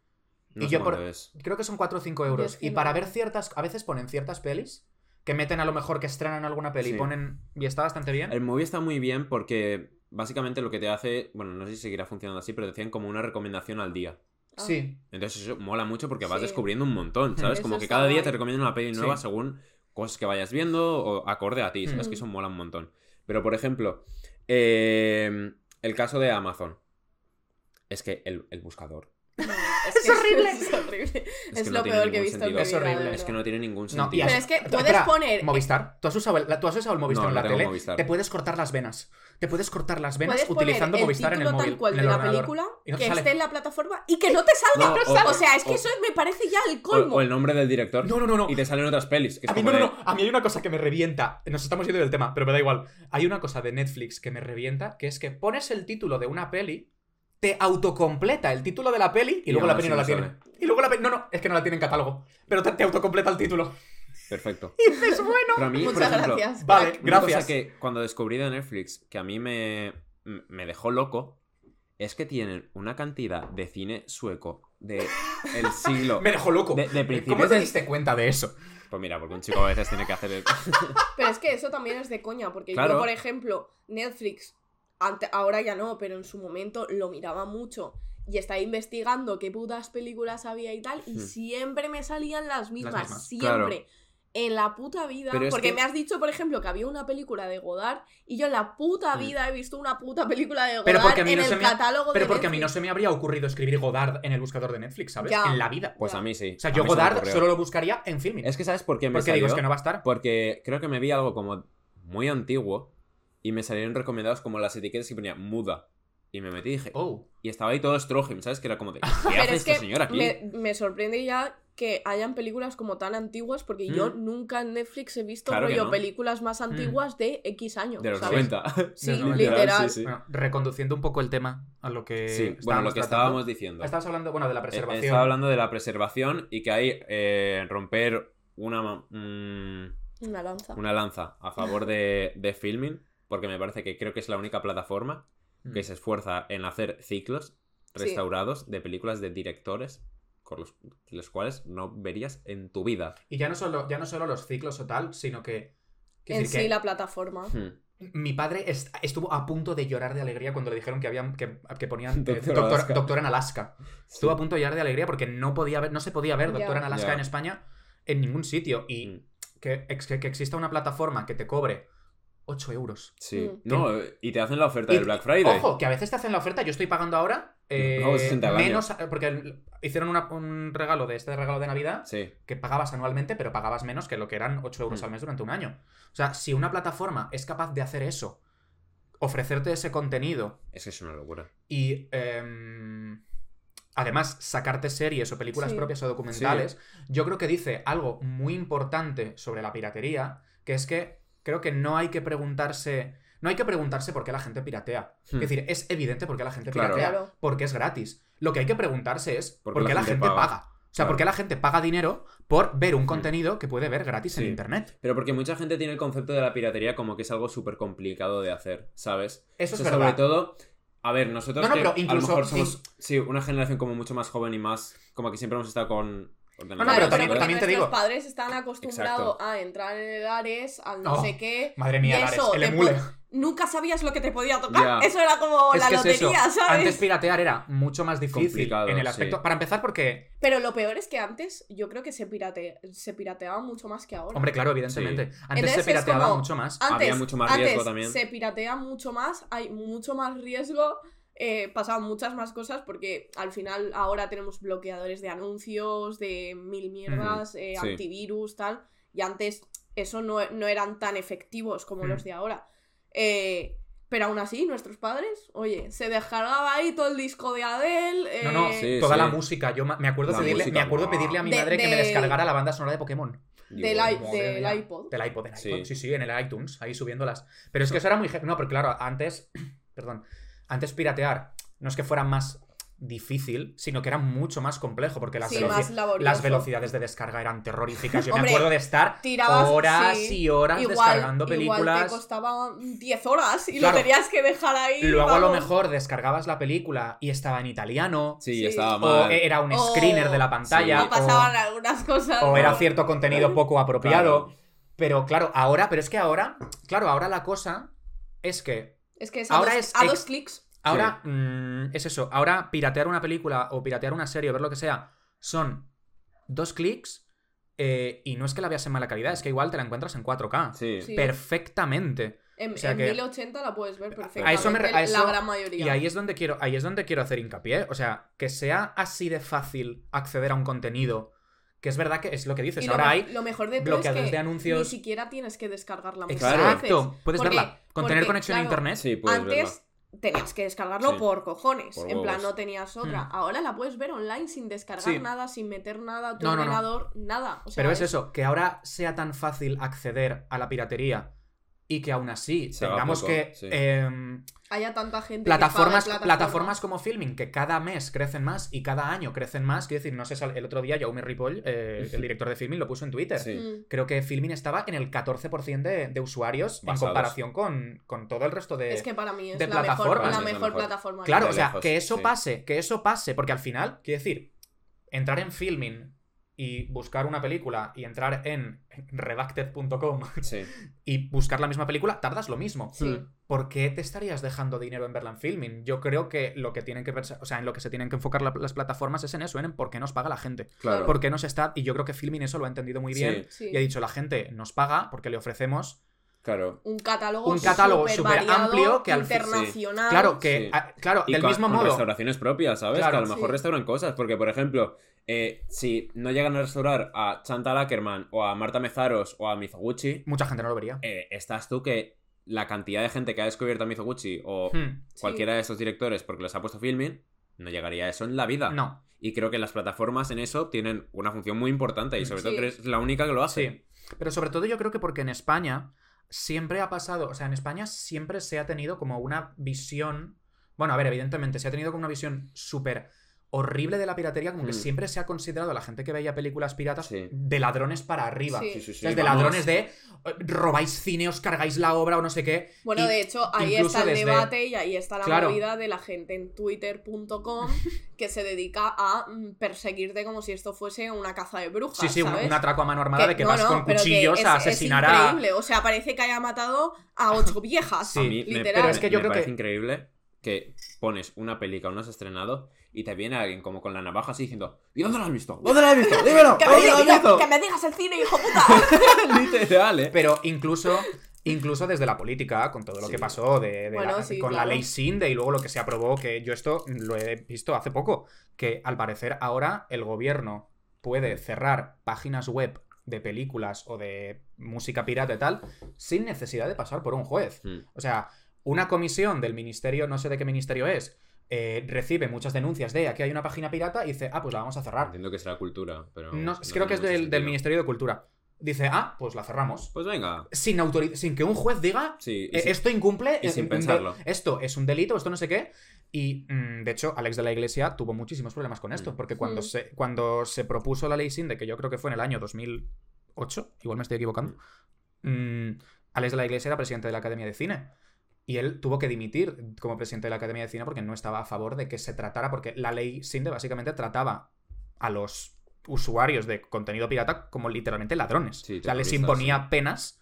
No Y sé yo por- cuánto es. Creo que son 4 o 5 Yo euros. es que Y no. para ver ciertas, a veces ponen ciertas pelis, que meten a lo mejor que estrenan alguna peli, Sí. ponen y está bastante bien. El movie está muy bien porque básicamente lo que te hace, bueno, no sé si seguirá funcionando así, pero te hacen como una recomendación al día. Ah. Sí. Entonces eso mola mucho porque vas Sí. descubriendo un montón, ¿sabes? Eso Como que cada día guay. te recomiendan una peli nueva Sí. según cosas que vayas viendo o acorde a ti, ¿sabes? Mm. Que eso mola un montón. Pero por ejemplo, eh, el caso de Amazon. Es que el, el buscador. Es, horrible. Es, horrible. Lo peor que he visto en mi sentido. Es horrible. Es que no tiene ningún No, y sentido. Pero es que puedes Espera, poner- Movistar. ¿Tú has, usado el, ¿Tú has usado el Movistar No, en la tele? Movistar. Te puedes cortar las venas. Te puedes cortar las venas Puedes utilizando el Movistar en el título móvil. tal cual en de la película Y no te que sale. esté en la plataforma y que no te salga. No, o, sea, es que o- eso me parece ya el colmo. o el nombre del director. No, no, no, no. Y te salen otras pelis. A mí, no, no. A mí hay una cosa que me revienta. Nos estamos yendo del tema, pero me da igual. Hay una cosa de Netflix que me revienta, que es que pones el título de una peli, te autocompleta el título de la peli y, Y luego la peli no la tiene. Y luego la peli... No, no, es que no la tiene en catálogo. Pero te, te autocompleta el título. Perfecto. Y dices, bueno... Pero a mí, por Muchas ejemplo, gracias. Vale. Una gracias. cosa que cuando descubrí de Netflix que a mí me, me dejó loco es que tienen una cantidad de cine sueco de el siglo. Me dejó loco. De- de principios ¿Cómo te diste cuenta de eso? Pues mira, porque un chico a veces tiene que hacer el... Pero es que eso también es de coña, porque Claro. yo, por ejemplo, Netflix, ante- ahora ya no, pero en su momento lo miraba mucho y estaba investigando qué putas películas había y tal, y Hmm. siempre me salían las mismas, mismas. siempre. En la puta vida, Pero porque que- me has dicho, por ejemplo, que había una película de Godard y yo en la puta Hmm. vida he visto una puta película de Godard Pero porque a mí en no el se me catálogo Pero de porque a mí no se me habría ocurrido escribir Godard en el buscador de Netflix, ¿sabes? Ya. En la vida. Pues Ya. a mí sí. O sea, A yo se Godard solo lo buscaría en filming. Es que ¿sabes por qué me Porque digo, es que no va a estar. Porque creo que me vi algo como muy antiguo y me salieron recomendados como las etiquetas que ponía muda. Y me metí y dije... Oh. Y estaba ahí todo Stroheim, ¿sabes? Que era como de... ¿Qué Pero hace es esta que señora aquí? me, me sorprende ya que hayan películas como tan antiguas, porque yo Mm. nunca en Netflix he visto Claro rollo no. películas más antiguas de X años. De los ¿sabes? 90. Sí, De los 90. literal. sí, sí. Bueno, reconduciendo un poco el tema a lo que. Sí, bueno, lo estábamos que tratando. estábamos diciendo. Estabas hablando, bueno, de la Eh, preservación. Estaba hablando de la preservación y que hay eh, romper una, mm, Una lanza. una lanza a favor de, de filming, porque me parece que creo que es la única plataforma que Mm. se esfuerza en hacer ciclos Sí. restaurados de películas de directores con los, los cuales no verías en tu vida. Y ya no solo, ya no solo los ciclos o tal, sino que. En sí, que la plataforma. Hmm. Mi padre est- estuvo a punto de llorar de alegría cuando le dijeron que habían que, que ponían eh, Doctor doctor, Alaska. Doctor en Alaska. Estuvo a punto de llorar de alegría porque no podía ver, no se podía ver. Doctor en Alaska Ya. en España en ningún sitio. Y Mm. que, ex- que, que exista una plataforma que te cobre 8 euros. Sí. Mm. No, eh, y te hacen la oferta Y- del Black Friday. Ojo, que a veces te hacen la oferta, yo estoy pagando ahora eh, Pago 60 al año. menos, porque hicieron una- un regalo de este regalo de Navidad Sí. que pagabas anualmente, pero pagabas menos que lo que eran 8 euros Mm. al mes durante un año. O sea, si una plataforma es capaz de hacer eso, ofrecerte ese contenido Es que es una locura. y em, además sacarte series o películas Sí. propias o documentales, yo creo que dice algo muy importante sobre la piratería, que es que creo que no hay que preguntarse, no hay que preguntarse por qué la gente piratea. Hmm. Es decir, es evidente por qué la gente Claro. piratea, Claro. porque es gratis. Lo que hay que preguntarse es ¿Por por qué la gente, paga? O sea, Claro. ¿por qué la gente paga dinero por ver un Hmm. contenido que puede ver gratis en internet? Pero porque mucha gente tiene el concepto de la piratería como que es algo súper complicado de hacer, ¿sabes? Eso O es sea, verdad. sobre todo, a ver, nosotros No, no, que pero a lo incluso- mejor somos sí, una generación como mucho más joven y más, como que siempre hemos estado con ordenador. No, no, pero Claro, también- te digo- padres están acostumbrados Exacto. a entrar en el Ares, al no Oh, sé qué. Madre mía, eso, el emule. Nunca sabías lo que te podía tocar. Eso era como Es la es lotería, ¿sabes? Antes piratear era mucho más difícil Complicado, en el aspecto. sí. Para empezar, porque. Pero lo peor es que antes yo creo que se, pirate... se pirateaba mucho más que ahora. Hombre, claro, evidentemente. Antes Entonces se pirateaba como- mucho más. antes, Había mucho más riesgo antes también. Se piratea mucho más, hay mucho más riesgo, eh, pasaban muchas más cosas porque al final ahora tenemos bloqueadores de anuncios, de mil mierdas, eh, Sí. antivirus, tal. Y antes eso no, no eran tan efectivos como Mm. los de ahora. Eh, pero aún así, nuestros padres, oye, se descargaba ahí todo el disco de Adele. No, no, Sí, toda sí. la música. Yo me acuerdo, La pedirle, música, me acuerdo pedirle a mi De- madre que me de- descargara la banda sonora de Pokémon. Del, Digo, i- Madre del iPod. Del iPod, del Sí. iPod. Sí, sí, en el iTunes, ahí subiéndolas. Pero es que eso era muy. No, pero claro, antes. Perdón. Antes piratear no es que fuera más difícil, sino que era mucho más complejo, porque las, Sí, veloci- más laborioso. las velocidades de descarga eran terroríficas. Yo Hombre, me acuerdo de estar tirabas, horas sí. y horas Igual, descargando igual películas. te costaba 10 horas y Claro. lo tenías que dejar ahí. Luego a lo vamos. mejor descargabas la película y estaba en italiano. Sí, Sí. estaba O mal. era un O- screener de la pantalla. Sí. O pasaban algunas cosas. o, o ¿no? era cierto contenido poco apropiado. Claro. Pero claro, ahora, pero es que ahora, claro, ahora la cosa es que Es que es a, Ahora dos, es a dos clics. ahora mm, es eso, ahora piratear una película o piratear una serie o ver lo que sea son dos clics eh, y no es que la veas en mala calidad, es que igual te la encuentras en 4K. Sí. Sí. Perfectamente. En, O sea en que- 1080 la puedes ver A perfectamente. eso me a eso- la gran mayoría. Y ahí es donde quiero, ahí es donde quiero hacer hincapié. O sea, que sea así de fácil acceder a un contenido. Que es verdad que es lo que dices. Y ahora hay lo mejor de todo es bloqueadores que de anuncios. ni siquiera tienes que descargar la música. Exacto. Puedes Porque- verla. Con porque, tener conexión a internet. Sí, puedes verla. Antes tenías que descargarlo Sí. por cojones. Por en plan, no tenías otra. Mm. Ahora la puedes ver online sin descargar Sí. nada, sin meter nada a tu No, no, no. ordenador, nada. O sea, Pero es eso, que ahora sea tan fácil acceder a la piratería y que aún así Se tengamos que sí. em, Haya tanta gente. plataformas, que pague plataformas como Filming que cada mes crecen más y cada año crecen más. Quiero decir, no sé, el otro día Jaume Ripoll, eh, el director de Filming, lo puso en Twitter. Sí. Mm. Creo que Filming estaba en el 14% de, de usuarios en comparación con, con todo el resto de... Es que para mí es de la mejor, plataformas. la Es la mejor mejor. plataforma. Claro, o sea, lejos, que eso sí. pase, que eso pase, porque al final, quiero decir, entrar en Filming y buscar una película y entrar en redacted.com Sí. y buscar la misma película, tardas lo mismo. Sí. ¿Por qué te estarías dejando dinero en verla en Filming? Yo creo que lo que tienen que pensar, o sea, en lo que se tienen que enfocar la- las plataformas es en eso, en por qué nos paga la gente. Claro. ¿Por qué nos está? Y yo creo que Filming eso lo ha entendido muy bien. Sí, Sí. Y ha dicho, la gente nos paga porque le ofrecemos claro. Un catálogo, Un catálogo variado, amplio que al internacional. Claro, que, Sí. a- claro, Y del con- mismo con modo. restauraciones propias, ¿sabes? Claro. que a lo mejor Sí. restauran cosas. Porque, por ejemplo, eh, si no llegan a restaurar a Chantal Ackerman o a Marta Mezaros o a Mizoguchi, Mucha gente no lo vería. eh, estás tú que la cantidad de gente que ha descubierto a Mizoguchi o Hmm, cualquiera de estos directores porque les ha puesto filming, no llegaría a eso en la vida. No, Y creo que las plataformas en eso tienen una función muy importante y sobre todo que es la única que lo hace. sí. Pero sobre todo yo creo que porque en España siempre ha pasado, o sea, en España siempre se ha tenido como una visión, bueno, a ver, evidentemente se ha tenido como una visión súper horrible de la piratería, como que Mm. siempre se ha considerado a la gente que veía películas piratas Sí. de ladrones para arriba. Sí. Sí, sí, sí, ¿Sabes? de vamos. ladrones de eh, robáis cine, os cargáis la obra o no sé qué. Bueno, Y de hecho, ahí está el desde- debate y ahí está la Claro. movida de la gente en twitter.com que se dedica a mm, perseguirte como si esto fuese una caza de brujas. Sí, sí, un, ¿sabes? un atraco a mano armada de que no, vas no, con pero que cuchillos es- a es asesinar a... increíble. O sea, parece que haya matado a ocho viejas. Sí, A mí me. Pero es que yo me creo parece que- increíble que pones una película, no has estrenado, y te viene alguien como con la navaja así diciendo ¿Y dónde la has visto? ¿Dónde la has visto? ¡Dímelo! Que me, que me digas el cine, hijo puta. Literal, ¿eh? Pero incluso, incluso desde la política, con todo lo Sí. que pasó de, de Bueno, la- sí, con claro. la ley SINDE y luego lo que se aprobó, que yo esto lo he visto hace poco, que al parecer ahora el gobierno puede cerrar páginas web de películas o de música pirata y tal sin necesidad de pasar por un juez. Hmm. O sea, una comisión del ministerio, no sé de qué ministerio es, eh, recibe muchas denuncias de aquí hay una página pirata y dice, ah, pues la vamos a cerrar. Entiendo que será cultura, pero. No, no creo que es del. Ministerio de Cultura. Dice, ah, pues la cerramos. Pues venga. Sin, sin que un juez diga, Sí, y eh, esto incumple, y eh, sin pensarlo. esto es un delito, esto no sé qué. Y mm, de hecho, Alex de la Iglesia tuvo muchísimos problemas con esto, Mm. porque cuando, Mm. se, cuando se propuso la ley SINDE, que yo creo que fue en el año 2008, igual me estoy equivocando, mm, Alex de la Iglesia era presidente de la Academia de Cine. Y él tuvo que dimitir como presidente de la Academia de Cine porque no estaba a favor de que se tratara, porque la ley SINDE básicamente trataba a los usuarios de contenido pirata como literalmente ladrones. Sí, o sea, les imponía penas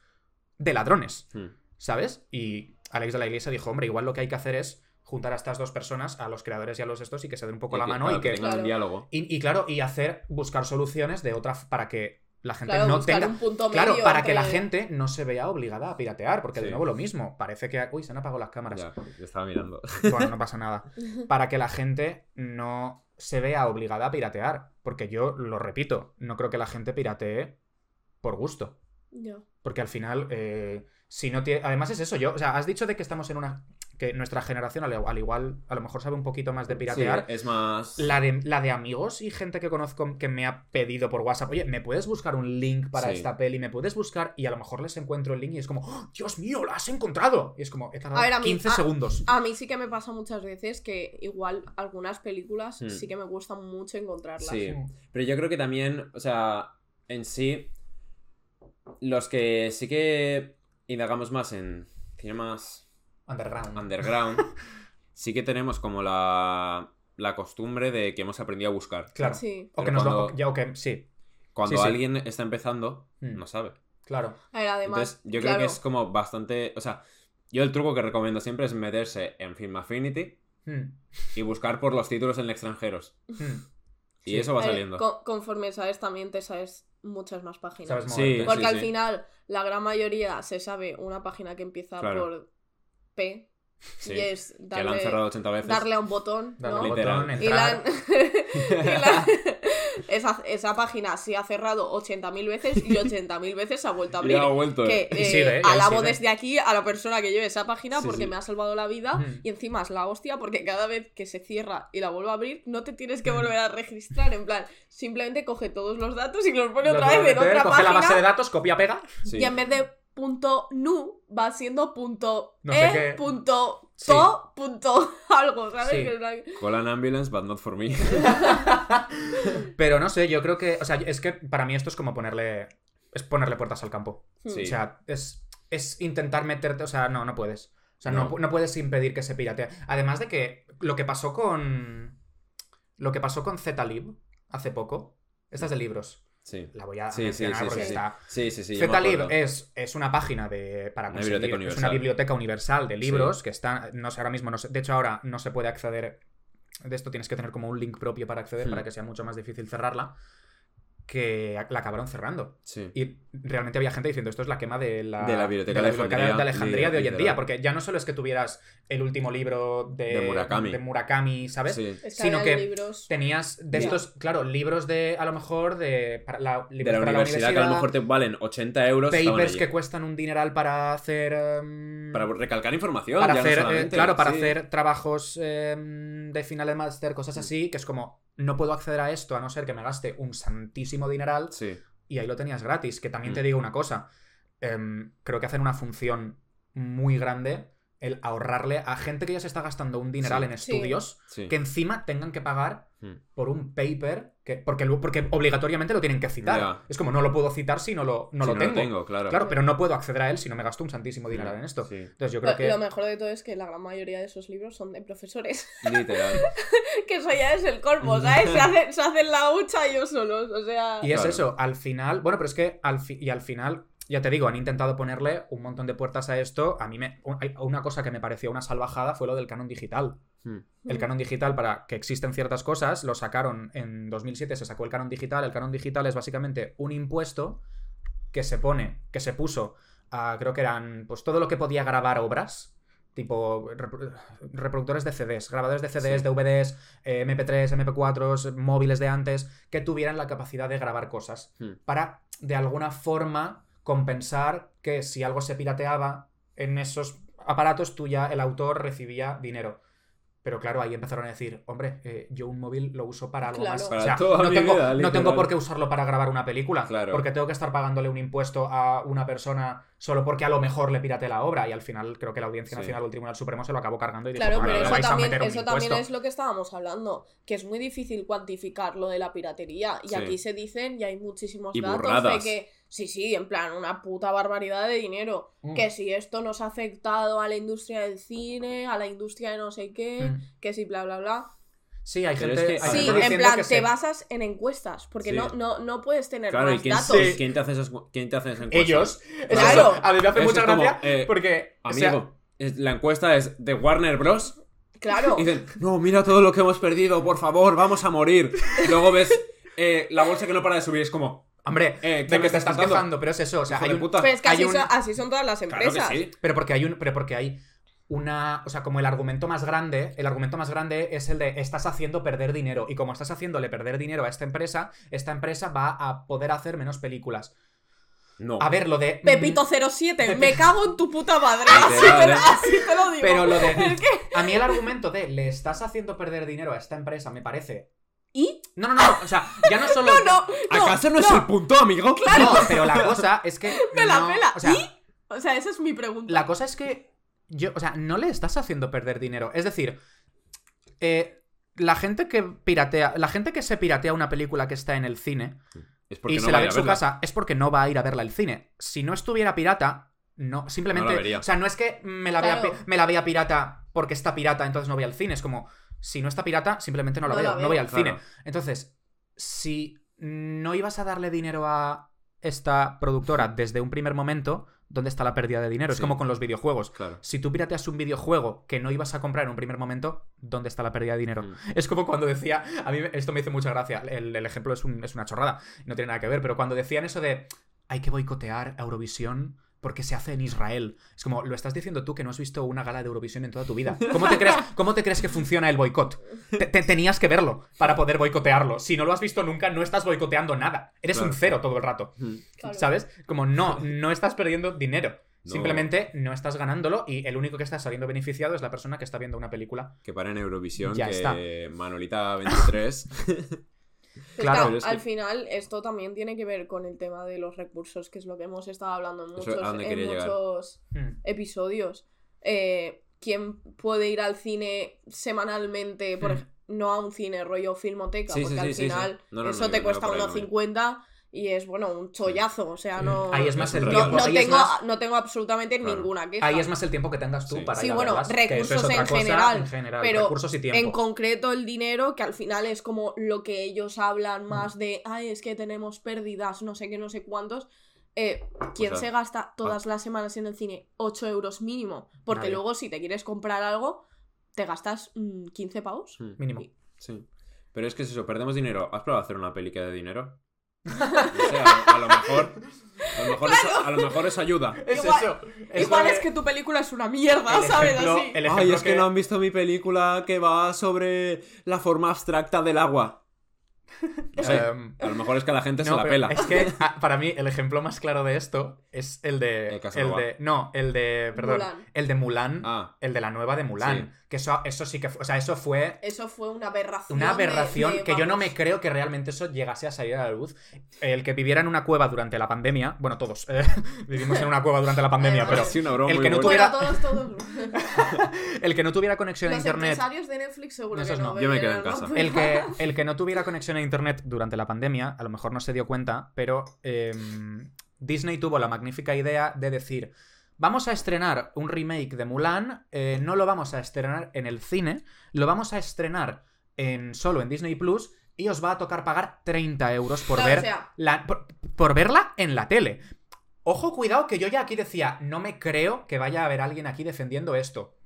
de ladrones, Hmm. ¿sabes? Y Alex de la Iglesia dijo, hombre, igual lo que hay que hacer es juntar a estas dos personas, a los creadores y a los estos, y que se den un poco Y la que, mano claro, y que... tengan Claro. un diálogo. Y, y claro, y hacer, buscar soluciones de otra... para que la gente Claro, no tenga... un punto Claro, para que la gente no se vea obligada a piratear, porque de nuevo lo mismo, parece que... Uy, se han apagado las cámaras. Ya, yo estaba mirando. Bueno, no pasa nada. Para que la gente no se vea obligada a piratear, porque yo lo repito, no creo que la gente piratee por gusto. Ya. Porque al final, eh, si no tiene. Además es eso, yo. O sea, has dicho de que estamos en una. Que nuestra generación, al, al igual, a lo mejor sabe un poquito más de piratear. Sí, es más. La de, la de amigos y gente que conozco que me ha pedido por WhatsApp, oye, ¿me puedes buscar un link para Sí. esta peli? ¿Me puedes buscar? Y a lo mejor les encuentro el link y es como, ¡Oh, Dios mío, la has encontrado. Y es como, he tardado A ver, a mí- 15 a- segundos. A mí sí que me pasa muchas veces que igual algunas películas Hmm. sí que me gusta mucho encontrarlas. Sí. Pero yo creo que también, o sea, en sí, los que sí que indagamos más en cine más Underground. underground, sí que tenemos como la, la costumbre de que hemos aprendido a buscar. Claro. Sí. O que nos lo. cuando- Ya, o que. Sí, Cuando Sí, sí. alguien está empezando, Hmm. no sabe. claro. A ver, además, Entonces, yo creo que es como bastante. O sea, yo el truco que recomiendo siempre es meterse en Film Affinity Hmm, y buscar por los títulos en extranjeros. hmm. Y Sí. eso va saliendo. con- conforme sabes también te sabes muchas más páginas. Sabes Sí, moverte. Porque sí, al sí. final la gran mayoría se sabe una página que empieza Claro. por P Sí. y es Que la han darle, cerrado 80 veces. darle a un botón, Darle ¿no? un botón, Literal. Y la entrar. han- y la- esa, esa página se ha cerrado 80.000 veces y 80.000 veces se ha vuelto a abrir. ha vuelto. Que eh, sigue, y ahí alabo sigue. desde aquí a la persona que lleve esa página Sí, porque sí. me ha salvado la vida Mm. y encima es la hostia porque cada vez que se cierra y la vuelvo a abrir no te tienes que Mm. volver a registrar. En plan, simplemente coge todos los datos y los pone Los otra vez en a meter, otra coge la base de página datos, copia, pega. Sí. y en vez de punto nu va siendo punto No sé e, qué. punto Sí. to, punto algo, ¿sabes? Sí. Que es la- Call an ambulance, but not for me. Pero no sé, yo creo que. O sea, es que para mí esto es como ponerle. Es ponerle puertas al campo. Sí. O sea, es, es intentar meterte. O sea, no, no puedes. O sea, no. No. no puedes impedir que se piratee. Además de que lo que pasó con. Lo que pasó con Zlib hace poco. Esta es de libros. Sí. La voy a Sí, mencionar sí, porque está. Sí, sí, sí. Zlib es, es una página de, para Una conseguir- biblioteca es una biblioteca universal de libros que está, no sé, ahora mismo, no sé, de hecho ahora no se puede acceder, de esto tienes que tener como un link propio para acceder Hmm. para que sea mucho más difícil cerrarla, que la acabaron cerrando. Sí. Y realmente había gente diciendo, esto es la quema de la, De la biblioteca de, Alejandría, de Alejandría de hoy en día, porque ya no solo es que tuvieras el último libro de, De Murakami. de Murakami, ¿sabes? Sí. Es que Sino que libros. Tenías de estos, claro, libros de, a lo mejor, de, para la, De la para universidad, que a lo mejor te valen 80 euros. papers que cuestan un dineral para hacer em, Para recalcar información. para ya no hacer eh, claro para sí. hacer trabajos em, de final de máster cosas así que es como no puedo acceder a esto a no ser que me gaste un santísimo dineral Sí. y ahí lo tenías gratis que también te Mm. digo una cosa em, creo que hacen una función muy grande el ahorrarle a gente que ya se está gastando un dineral Sí. en estudios Sí. que encima tengan que pagar Hmm. por un paper que porque, porque obligatoriamente lo tienen que citar es como no lo puedo citar si no lo, no Sí, lo tengo claro. Claro, pero no puedo acceder a él si no me gasto un santísimo dineral en esto. sí. Entonces yo creo Lo, que. lo mejor de todo es que la gran mayoría de esos libros son de profesores. Literal. que eso ya es el colmo, ¿sabes? Se hacen, se hacen la hucha ellos solos. O sea. Y es Claro. eso, al final. Bueno, pero es que al fi- y al final, ya te digo, han intentado ponerle un montón de puertas a esto. A mí me. Una cosa que me pareció una salvajada fue lo del canon digital. Hmm. El canon digital, para que existen ciertas cosas, lo sacaron en 2007, se sacó el canon digital. El canon digital es básicamente un impuesto que se pone, que se puso a, creo que eran, pues todo lo que podía grabar obras, tipo repro- reproductores de CDs, grabadores de CDs, Sí. DVDs, eh, MP3, MP4, móviles de antes, que tuvieran la capacidad de grabar cosas, Hmm. para de alguna forma compensar que si algo se pirateaba en esos aparatos, tú ya, el autor recibía dinero. Pero claro, ahí empezaron a decir, hombre, eh, yo un móvil lo uso para algo Claro. más. Para o sea, toda no, mi tengo, vida, no tengo literal. por qué usarlo para grabar una película. Claro. Porque tengo que estar pagándole un impuesto a una persona solo porque a lo mejor le pirate la obra. Y al final creo que la Audiencia Sí. Nacional o el Tribunal Supremo se lo acabó cargando y dijo, Claro, "Bueno, pero eso vais a también, meter un eso también impuesto". es lo que estábamos hablando, que es muy difícil cuantificar lo de la piratería. Y Sí. aquí se dicen, y hay muchísimos Y datos burradas. de que, sí, sí, en plan, una puta barbaridad de dinero. Mm. Que si esto nos ha afectado a la industria del cine, a la industria de no sé qué, Mm. que si bla, bla, bla. Sí, hay Pero gente, es que- hay Sí, gente en plan, que te se- basas en encuestas, porque Sí. no, no, no puedes tener Claro, ¿y más quién, datos. sí, ¿quién te hace esas, quién te hace esas encuestas? Ellos. Es Claro. eso, A mí me hace Eso mucha como, gracia eh, porque. o sea, Amigo, la encuesta es de Warner Bros. Claro. Y dicen, no, mira todo lo que hemos perdido, por favor, vamos a morir. Y luego ves eh, la bolsa que no para de subir, es como, hombre, Eh, ¿qué de que te estás quejando, pero es eso. O sea, hay un- puta. Pero es que hay así, un- son, así son todas las Claro empresas. que sí. Pero porque hay un. Pero porque hay una. O sea, como el argumento más grande. El argumento más grande es el de estás haciendo perder dinero. Y como estás haciéndole perder dinero a esta empresa, esta empresa va a poder hacer menos películas. No. A ver, lo de. Pepito 07, Pepe- me cago en tu puta madre. Así te, lo, ¿eh? así te lo digo. Pero lo de. Es que- A mí el argumento de le estás haciendo perder dinero a esta empresa me parece. ¿Y? No, no, no. O sea, ya no solo. No, no, no. ¿Acaso no, es el punto, amigo? No, pero la cosa es que. Me la no- pela. O sea, ¿Y? O sea, esa es mi pregunta. La cosa es que. Yo, o sea, no le estás haciendo perder dinero. Es decir, eh, la gente que piratea. La gente que se piratea una película que está en el cine Es porque y no se la ve en su verla. casa es porque no va a ir a verla al cine. Si no estuviera pirata, no. Simplemente. No la vería. o sea, no es que me la, vea, Claro. pi- me la vea pirata porque está pirata, entonces no voy al cine. Es como. Si no está pirata, simplemente no la No veo, la no voy al Claro. cine. Entonces, si no ibas a darle dinero a esta productora desde un primer momento, ¿dónde está la pérdida de dinero? Es como con los videojuegos. Claro. Si tú pirateas un videojuego que no ibas a comprar en un primer momento, ¿dónde está la pérdida de dinero? Mm. Es como cuando decía, a mí esto me hizo mucha gracia, el, el ejemplo es, un- es una chorrada, no tiene nada que ver, pero cuando decían eso de hay que boicotear a Eurovisión porque se hace en Israel, es como, lo estás diciendo tú que no has visto una gala de Eurovisión en toda tu vida. ¿Cómo te crees, cómo te crees que funciona el boicot? Te- te- tenías que verlo para poder boicotearlo. Si no lo has visto nunca, no estás boicoteando nada. Eres Claro. un cero todo el rato. Claro. ¿Sabes? Como no, no estás perdiendo dinero. No. Simplemente no estás ganándolo y el único que está saliendo beneficiado es la persona que está viendo una película. Que para en Eurovisión, Ya que está. Manolita 23. Claro, claro, al que- final esto también tiene que ver con el tema de los recursos, que es lo que hemos estado hablando en muchos, ¿a dónde en muchos Hmm. episodios. Eh, ¿Quién puede ir al cine semanalmente, por Hmm. ej- no a un cine rollo filmoteca? Sí, porque sí, al sí, sí. final No, no, eso no, te cuesta unos no voy. 50 y es, bueno, un chollazo. O sea, no... Ahí es más el No, no, tiempo. no ahí, es tengo, más, no tengo absolutamente Claro. ninguna queja. ahí es más el tiempo que tengas tú Sí. para Sí, ir a bueno, verlas, es recursos otra en cosa general, en general, pero recursos y tiempo. En concreto el dinero, que al final es como lo que ellos hablan más de, ay, es que tenemos pérdidas, no sé qué, no sé cuántos. Eh, ¿Quién O sea, se gasta todas las semanas en el cine 8 euros mínimo? Porque Nadie. luego si te quieres comprar algo, te gastas mm, 15 pavos. Mm. Mínimo. Sí. Pero es que es eso, perdemos dinero. ¿Has probado hacer una peli que de dinero? A, a lo mejor. A lo mejor, eso, a lo mejor eso ayuda. Es Igual- eso. Igual lo es que tu película es una mierda, el ¿sabes? ejemplo- Así. el Ay, ejemplo es que no han visto mi película que va sobre la forma abstracta del agua. No sé, Em, a lo mejor es que a la gente se la pela. Es que ah, para mí el ejemplo más claro de esto es el de. El de. No, el de. Perdón. Mulan. El de Mulan. Ah, El de la nueva de Mulan. Sí. Que eso, eso sí que fue. O sea, eso fue. Eso fue una aberración. Una aberración de, que yo no me creo que realmente eso llegase a salir a la luz. El que viviera en una cueva durante la pandemia, bueno, todos eh, vivimos en una cueva durante la pandemia, pero sí, una broma el que no tuviera- todos, todos. el que no tuviera conexión a Los internet, empresarios de Netflix seguro Esos que no. no. Yo me quedo bebieron, en ¿no? casa. el que, el que no tuviera conexión internet durante la pandemia, a lo mejor no se dio cuenta, pero em, Disney tuvo la magnífica idea de decir. Vamos a estrenar un remake de Mulan, eh, no lo vamos a estrenar en el cine, lo vamos a estrenar en, solo en Disney Plus y os va a tocar pagar 30 euros por ver o sea, la- por, por verla en la tele. Ojo, cuidado, que yo ya aquí decía, no me creo que vaya a haber alguien aquí defendiendo esto.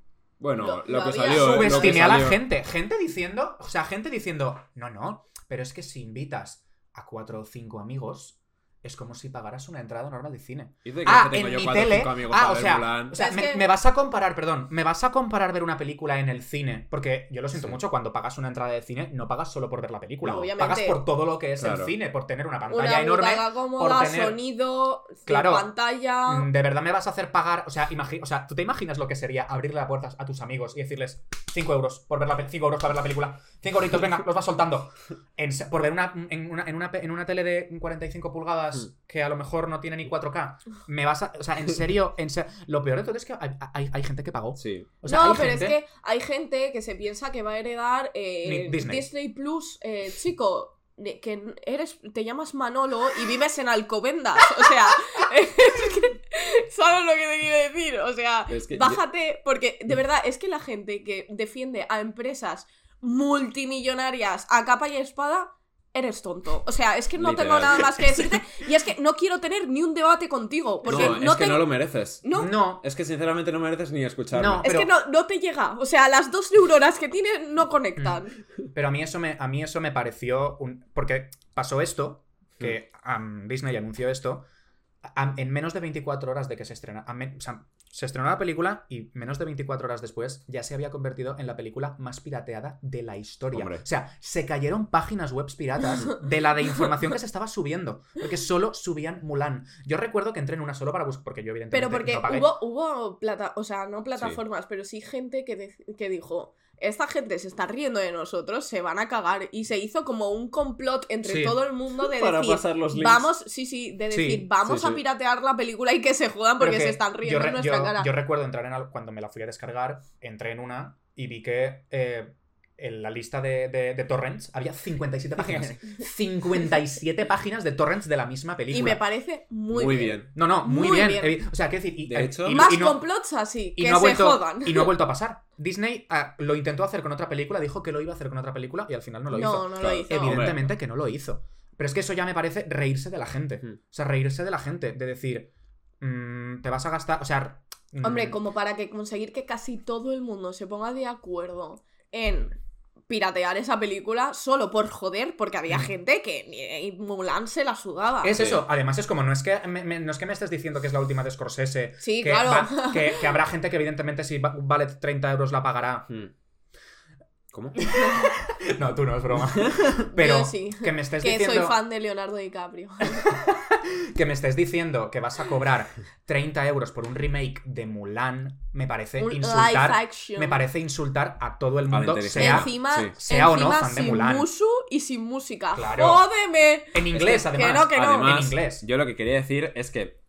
Bueno, Lo- lo, lo que había- salió. eh, lo que Subestimé a la gente. Gente diciendo, o sea, gente diciendo, no, no, pero es que si invitas a cuatro o cinco amigos, es como si pagaras una entrada normal de cine. Dice que Ah, tengo en yo mi tele. Ah, para o sea, Mulan. o sea, me, que- me vas a comparar, perdón, me vas a comparar ver una película en el cine, porque yo lo siento Sí. mucho, cuando pagas una entrada de cine, no pagas solo por ver la película, No. Obviamente. pagas por todo lo que es Claro. el cine, por tener una pantalla una enorme. cómoda, por tener- sonido, Claro. pantalla. Mm, ¿De verdad me vas a hacer pagar? O sea, imagi- o sea, ¿tú te imaginas lo que sería abrirle las puertas a tus amigos y decirles 5 euros por ver la pe- 5 euros para ver la película? 5 euritos, venga, los vas soltando. En por ver una en, una, en, una, en una tele de 45 pulgadas que a lo mejor no tiene ni 4K. Me vas a. O sea, en serio, en se- lo peor de todo es que hay, hay- hay gente que pagó. Sí. O sea, no, hay pero gente- es que hay gente que se piensa que va a heredar eh, Disney. Plus, eh, chico. que eres, te llamas Manolo y vives en Alcobendas. O sea, es que, ¿sabes lo que te quiero decir? O sea, Es que- bájate, porque de verdad es que la gente que defiende a empresas multimillonarias a capa y espada, eres tonto. O sea, es que no tengo nada más que decirte. Y es que no quiero tener ni un debate contigo. Porque no, no, es que no lo mereces. no, No, Es que sinceramente no mereces ni escucharlo. No. es que no, no te llega. O sea, las dos neuronas que tienes no conectan. pero a mí eso me, a mí eso me pareció un... Porque pasó esto, que am, Disney anunció esto, en menos de 24 horas de que se estrena... o sea, se estrenó la película y menos de 24 horas después ya se había convertido en la película más pirateada de la historia. Hombre. O sea, se cayeron páginas web piratas de la de información que se estaba subiendo. Porque solo subían Mulan. Yo recuerdo que entré en una solo para buscar, porque yo evidentemente Pero porque no pagué. hubo, hubo plata, o sea, no plataformas, pero sí gente que, de- que dijo, esta gente se está riendo de nosotros, se van a cagar. Y se hizo como un complot entre Sí. todo el mundo de Para decir, pasar los links. vamos, sí, sí, de Sí, decir, vamos sí, a piratear la película y que se jodan porque se están riendo yo, en nuestra yo- cara. yo recuerdo entrar en cuando me la fui a descargar, entré en una y vi que eh, en la lista de, de- de torrents había 57 páginas. 57 páginas de torrents de la misma película. y me parece muy, Muy bien. bien. No, no, muy, Muy bien. O sea, quiero decir, y, De eh, hecho- y- Más y no- complots así, y que no se vuelto, jodan. y no ha vuelto a pasar. Disney ah, lo intentó hacer con otra película, dijo que lo iba a hacer con otra película y al final no lo hizo. no, no lo hizo. Evidentemente que no lo hizo. Pero es que eso ya me parece reírse de la gente. Hmm. O sea, reírse de la gente. De decir, mm, te vas a gastar. O sea. mm, Hombre, como para que conseguir que casi todo el mundo se ponga de acuerdo en piratear esa película solo por joder, porque había Mm. gente que ni Mulan se la sudaba. Es Sí. eso, además es como, no es, que me, me- no es que me estés diciendo que es la última de Scorsese. Sí, que, claro. va- que, que habrá gente que evidentemente si va- vale 30 euros la pagará. Hmm. ¿Cómo? No, tú no, es broma. Pero Yo sí. que me estés que diciendo soy fan de Leonardo DiCaprio. que me estés diciendo que vas a cobrar 30 euros por un remake de Mulan, me parece Un insultar. Me parece insultar a todo el mundo, sea encima, sí. sea o no encima fan de sin Mulan. musu y sin música. Claro. ¡Jódeme! en inglés, Que además. no, que no. Además, En inglés. yo lo que quería decir es que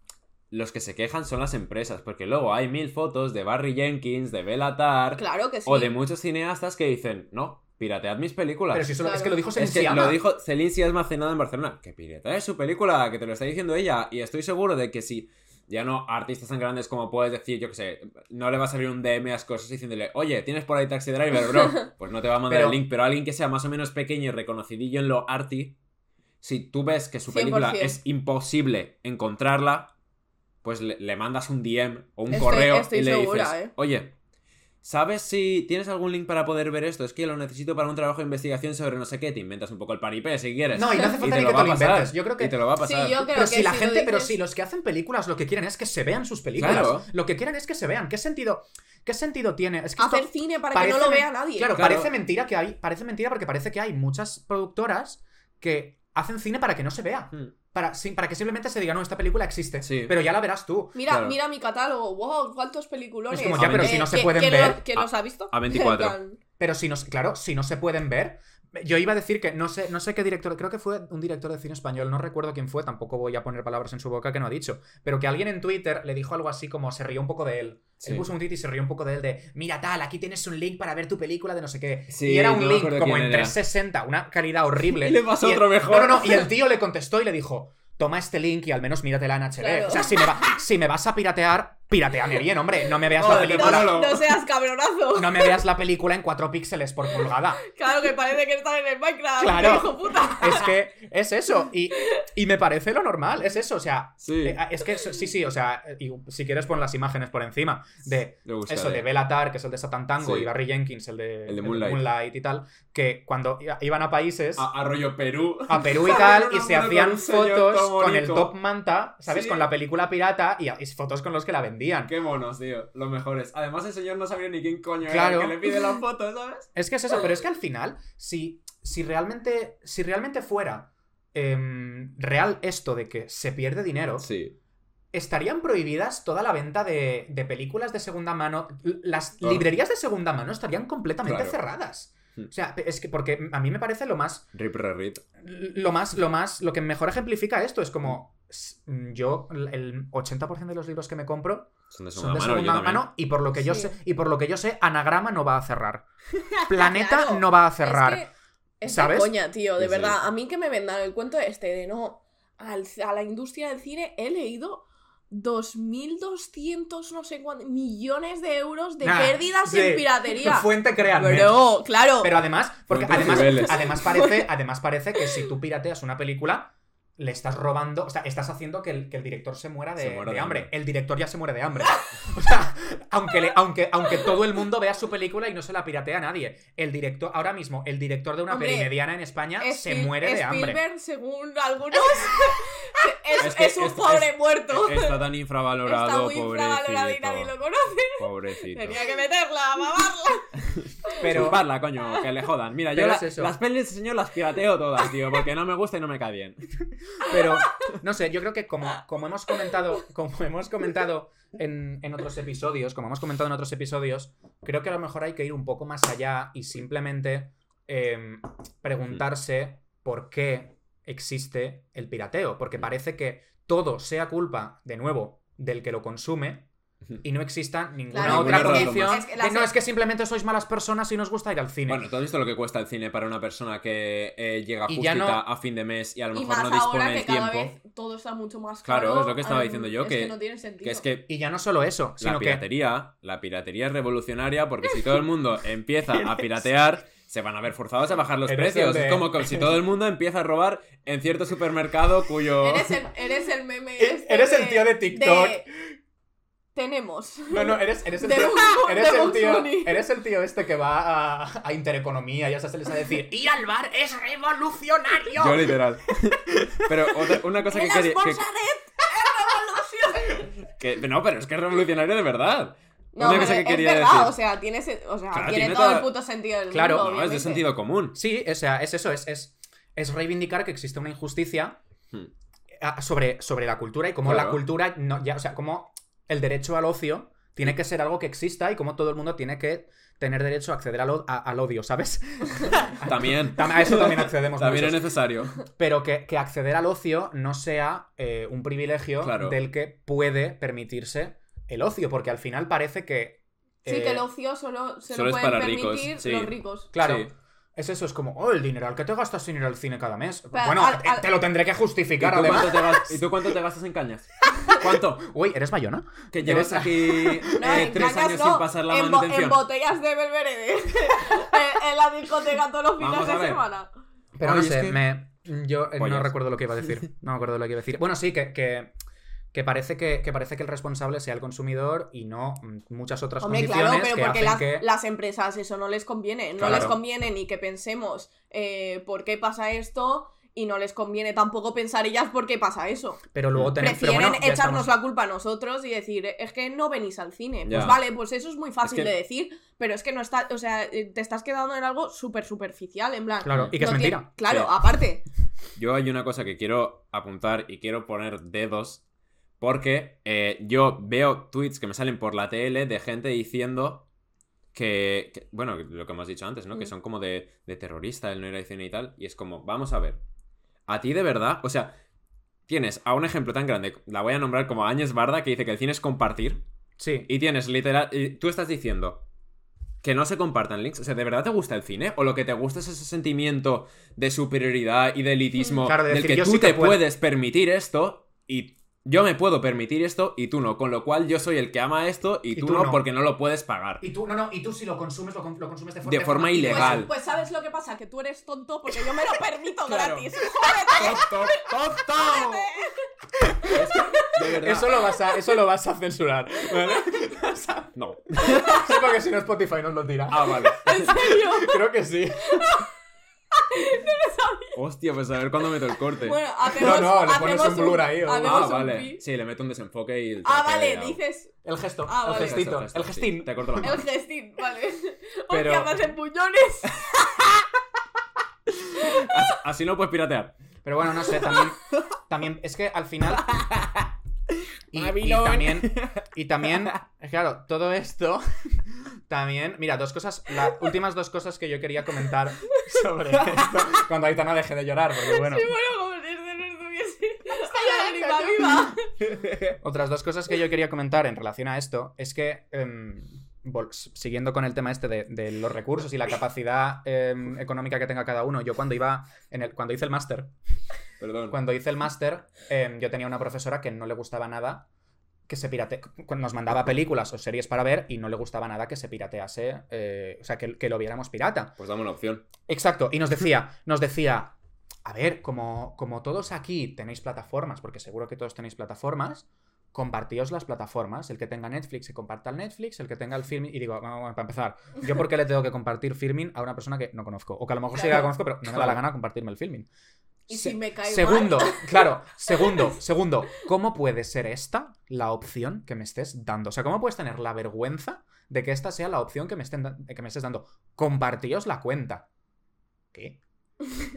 los que se quejan son las empresas, porque luego hay mil fotos de Barry Jenkins, de Belatar Claro que sí. o de muchos cineastas que dicen, no, piratead mis películas. Pero si solo- es Claro. que lo dijo Es que lo dijo Celine Sciamma hace nada en Barcelona. Que piratea su película, que te lo está diciendo ella. Y estoy seguro de que si ya no artistas tan grandes como puedes decir, yo que sé, no le va a salir un DM a cosas diciéndole, oye, tienes por ahí Taxi Driver, bro. Pues no te va a mandar Pero- el link. Pero alguien que sea más o menos pequeño y reconocidillo en lo arty, si tú ves que su película 100%. es imposible encontrarla, pues le, le mandas un DM o un Estoy- correo estoy y le segura, dices, ¿eh? oye, ¿sabes si tienes algún link para poder ver esto? Es que lo necesito para un trabajo de investigación sobre no sé qué. Te inventas un poco el paripé si quieres. No, y no hace falta ni que te lo inventes. Yo creo que Y te lo va a Sí, pasar. yo creo pero que si la gente, pero si los que hacen películas lo que quieren es que se vean sus películas. Claro. Lo que quieren es que se vean. ¿Qué sentido, qué sentido tiene? Es que Hacer cine para que no lo vea nadie. Claro, Claro. parece mentira que hay. Parece mentira porque parece que hay muchas productoras que hacen cine para que no se vea. Hmm. Para, sí, para que simplemente se diga, no, esta película existe. Sí. Pero ya la verás tú. Mira, Claro. mira mi catálogo. ¡Wow! ¿Cuántos peliculones? Es como, ya, pero si no se ¿quién- pueden ver, ¿Quién a- los ha visto? a 24. En plan, Pero si no, claro, si no se pueden ver. Yo iba a decir que no sé, no sé qué director, creo que fue un director de cine español, no recuerdo quién fue, tampoco voy a poner palabras en su boca que no ha dicho, pero que alguien en Twitter le dijo algo así como se rió un poco de él. Sí. Él puso un tweet y se rió un poco de él de, mira tal, aquí tienes un link para ver tu película de no sé qué. Sí, y era un link como en era. 360, una calidad horrible. Y le pasó el- otro mejor. No, no, no, y el tío le contestó y le dijo, toma este link y al menos míratela en HD. Claro. O sea, si me, va- si me vas a piratear, pirateame bien, hombre, no me veas la película. No, no seas cabronazo. No me veas la película en 4 píxeles por pulgada. Claro que parece que están en el Minecraft. Claro. hijo puta. Es que es eso. Y, y me parece lo normal. Es eso. O sea, Sí. eh, es que sí, sí. O sea, y si quieres pon las imágenes por encima. De eso, de Belatar, que es el de Satan Tango, Sí. y Barry Jenkins, el de, El de Moonlight. y tal. Que cuando iban a países. A, a rollo Perú. a Perú y tal, y se hacían fotos con el top manta, ¿sabes? Sí. Con la película pirata y, y fotos con los que la vendían. Qué monos, tío. Los mejores. Además, el señor no sabía ni quién coño Claro. era el que le pide la foto, ¿sabes? Es que es eso, pero es que al final, si, si realmente. Si realmente fuera em, real esto de que se pierde dinero, Sí. estarían prohibidas toda la venta de, de películas de segunda mano. Las librerías de segunda mano estarían completamente Claro. cerradas. Hmm. O sea, es que porque a mí me parece lo más. Rip Rerit. Lo más, lo más. Lo que mejor ejemplifica esto es como. S- Yo, el 80% de los libros que me compro Son de son segunda de mano. segunda y por lo que yo sé, y por lo que yo sé, Anagrama no va a cerrar. Planeta Claro. no va a cerrar. Es que es ¿sabes? coña, tío, de Sí, sí. verdad. A mí que me vendan el cuento este de no. al- a la industria del cine he leído 2.200 no sé cuántos millones de euros de Nah, pérdidas en piratería. Fuente créanme. Pero, claro. Pero además, porque además, además, parece, además parece que si tú pirateas una película, le estás robando, o sea, estás haciendo que el, que el director se muera de, Se muera de de hambre. hambre. El director ya se muere de hambre. O sea, aunque, le- aunque, aunque todo el mundo vea su película y no se la piratea a nadie. El director, ahora mismo, el director de una Hombre, peli mediana en España se Spiel- muere de hambre. Spielberg, según algunos, es, Es que es un pobre es- muerto. Está tan infravalorado, Está muy infravalorado y nadie lo conoce. Pobrecito. Tenía que meterla, mamarla. Pero, Chuparla, coño, que le jodan. Mira, yo la- las pelis, señor, las pirateo todas, tío, porque no me gusta y no me cae bien. Pero, no sé, yo creo que como, como hemos comentado, como hemos comentado en, en otros episodios, como hemos comentado en otros episodios, creo que a lo mejor hay que ir un poco más allá y simplemente em, preguntarse por qué existe el pirateo. Porque parece que todo sea culpa, de nuevo, del que lo consume. Y no exista ninguna Claro, otra condición. Es que de, no, es que simplemente sois malas personas y nos gusta ir al cine. Bueno, ¿tú has visto lo que cuesta el cine para una persona que eh, llega justita no- a fin de mes y a lo Y mejor más no dispone ahora que el cada tiempo? vez todo está mucho más Claro, caro. es lo que estaba diciendo yo, es que- no tiene sentido. Que es que y ya no solo eso, sino la que piratería, la piratería es revolucionaria porque si todo el mundo empieza a piratear, se van a ver forzados a bajar los Eres precios. de- Es como que si todo el mundo empieza a robar en cierto supermercado cuyo... Eres el, eres el meme. E- este eres el tío de TikTok. Tenemos. No, no, eres, eres el tío. Eres el tío, Bunny. eres el tío este que va a, a Intereconomía y a esas les a decir ¡Ir al bar es revolucionario! Yo literal. Pero otra- una cosa que ¡El quería... que- que- no, pero es que es revolucionario de verdad. No, Una pero cosa que es quería verdad, decir. o sea, tiene, se- o sea, Claro, tiene, tiene todo el puto sentido del Claro, mundo, No, es de sentido común. Sí, o sea, es eso, es, es, es reivindicar que existe una injusticia Hmm. ah, sobre, sobre la cultura y cómo la cultura, no, ya, o sea, cómo el derecho al ocio tiene que ser algo que exista y cómo todo el mundo tiene que tener derecho a acceder al, o- a- al odio, ¿sabes? También. Tam- A eso también accedemos También es necesario. Pero que, que acceder al ocio no sea eh, un privilegio Claro. del que puede permitirse el ocio, porque al final parece que. Sí, eh, que el ocio solo se solo lo es pueden para ricos, permitir sí. los ricos. Claro. Sí. Es eso, es como, oh, el dinero al que te gastas sin ir al cine cada mes. Pero bueno, al- te- al- te lo tendré que ¿Y justificar, tú, además. ¿Y tú cuánto te gastas en cañas? ¿Cuánto? Uy, ¿eres Bayona? Que llevas aquí No, eh, tres años no, sin pasar la en, manutención. en botellas de Belvedere. en, en la discoteca todos los fines de ver. semana. Pero no es sé, que- me. Yo eh, no recuerdo lo que iba a decir. No me acuerdo lo que iba a decir. Bueno, sí, que, que, que parece que, que parece que el responsable sea el consumidor y no mm, muchas otras Hombre, condiciones claro, pero que porque hacen las, que. las empresas eso no les conviene. No Claro. les conviene ni que pensemos eh, por qué pasa esto y no les conviene tampoco pensar ellas por qué pasa eso. Pero luego tenemos. pero Prefieren bueno, echarnos estamos- la culpa a nosotros y decir, es que no venís al cine. Pues vale, pues eso es muy fácil Es que- de decir, pero es que no está, o sea, eh, te estás quedando en algo súper superficial, en plan. Claro, y que es no tiene- mentira. Claro, Sí. aparte. Yo hay una cosa que quiero apuntar y quiero poner dedos. Porque eh, yo veo tweets que me salen por la tele de gente diciendo que, que- bueno, lo que hemos dicho antes, ¿no? Que Mm. son como de, de terrorista el no ir y tal. Y es como, vamos a ver. A ti de verdad, o sea, tienes a un ejemplo tan grande, la voy a nombrar como Áñez Barda, que dice que el cine es compartir. Sí. Y tienes literal. Y tú estás diciendo que no se compartan links. O sea, ¿de verdad te gusta el cine? ¿O lo que te gusta es ese sentimiento de superioridad y de elitismo Claro, de del decir, que tú sí te puedo. puedes permitir esto y yo me puedo permitir esto y tú no? Con lo cual yo soy el que ama esto y, tú, no, porque no lo puedes pagar. Y tú, no, no, y tú si lo consumes, lo, lo consumes de, for- De forma ilegal. Pues, pues sabes lo que pasa, que tú eres tonto porque yo me lo permito Claro. gratis. ¡Jódete! ¡Tonto! ¡Tonto! Es que, de verdad. Eso lo vas a, eso lo vas a censurar. ¿vale? No. sí, porque si no Spotify nos lo tira. Ah, vale. ¿En serio? Creo que sí. Hostia, pues a ver cuándo meto el corte. Bueno, hacemos, No, no, le pones un blur ahí, o- ah, vale. pi. Sí, le meto un desenfoque y el Ah, vale, dices El gesto, Ah, el vale. gestito, Gesto, gesto, el sí. gestín. Te corto la mano. el gestín, vale. Pero- Hostia, me hacen puñones. Así no puedes piratear. Pero bueno, no sé, también, también es que al final... Y, también, y también, claro, todo esto, también, mira, dos cosas, las últimas dos cosas que yo quería comentar sobre esto, cuando Aitana deje de llorar, porque bueno, Sí, bueno, como si este no estuviese la lágrima viva. otras dos cosas que yo quería comentar en relación a esto es que, em, siguiendo con el tema este de, de los recursos y la capacidad em, económica que tenga cada uno, yo cuando iba, en el, cuando hice el máster. Cuando hice el máster, em, yo tenía una profesora que no le gustaba nada que se pirate... Nos mandaba películas o series para ver y no le gustaba nada que se piratease, eh, o sea, que, que lo viéramos pirata. Pues dame una opción. Exacto, y nos decía, nos decía, a ver, como, como todos aquí tenéis plataformas, porque seguro que todos tenéis plataformas, compartíos las plataformas. El que tenga Netflix, se comparta el Netflix, el que tenga el Filmin. Y digo, bueno, para empezar, ¿yo por qué le tengo que compartir Filmin a una persona que no conozco? O que a lo mejor sí la conozco, pero no me da la gana compartirme el Filmin. Y Se- si me cae Segundo, mal. claro, segundo, segundo, ¿cómo puede ser esta la opción que me estés dando? O sea, ¿cómo puedes tener la vergüenza de que esta sea la opción que me, estén da- que me estés dando? Compartíos la cuenta. ¿Qué?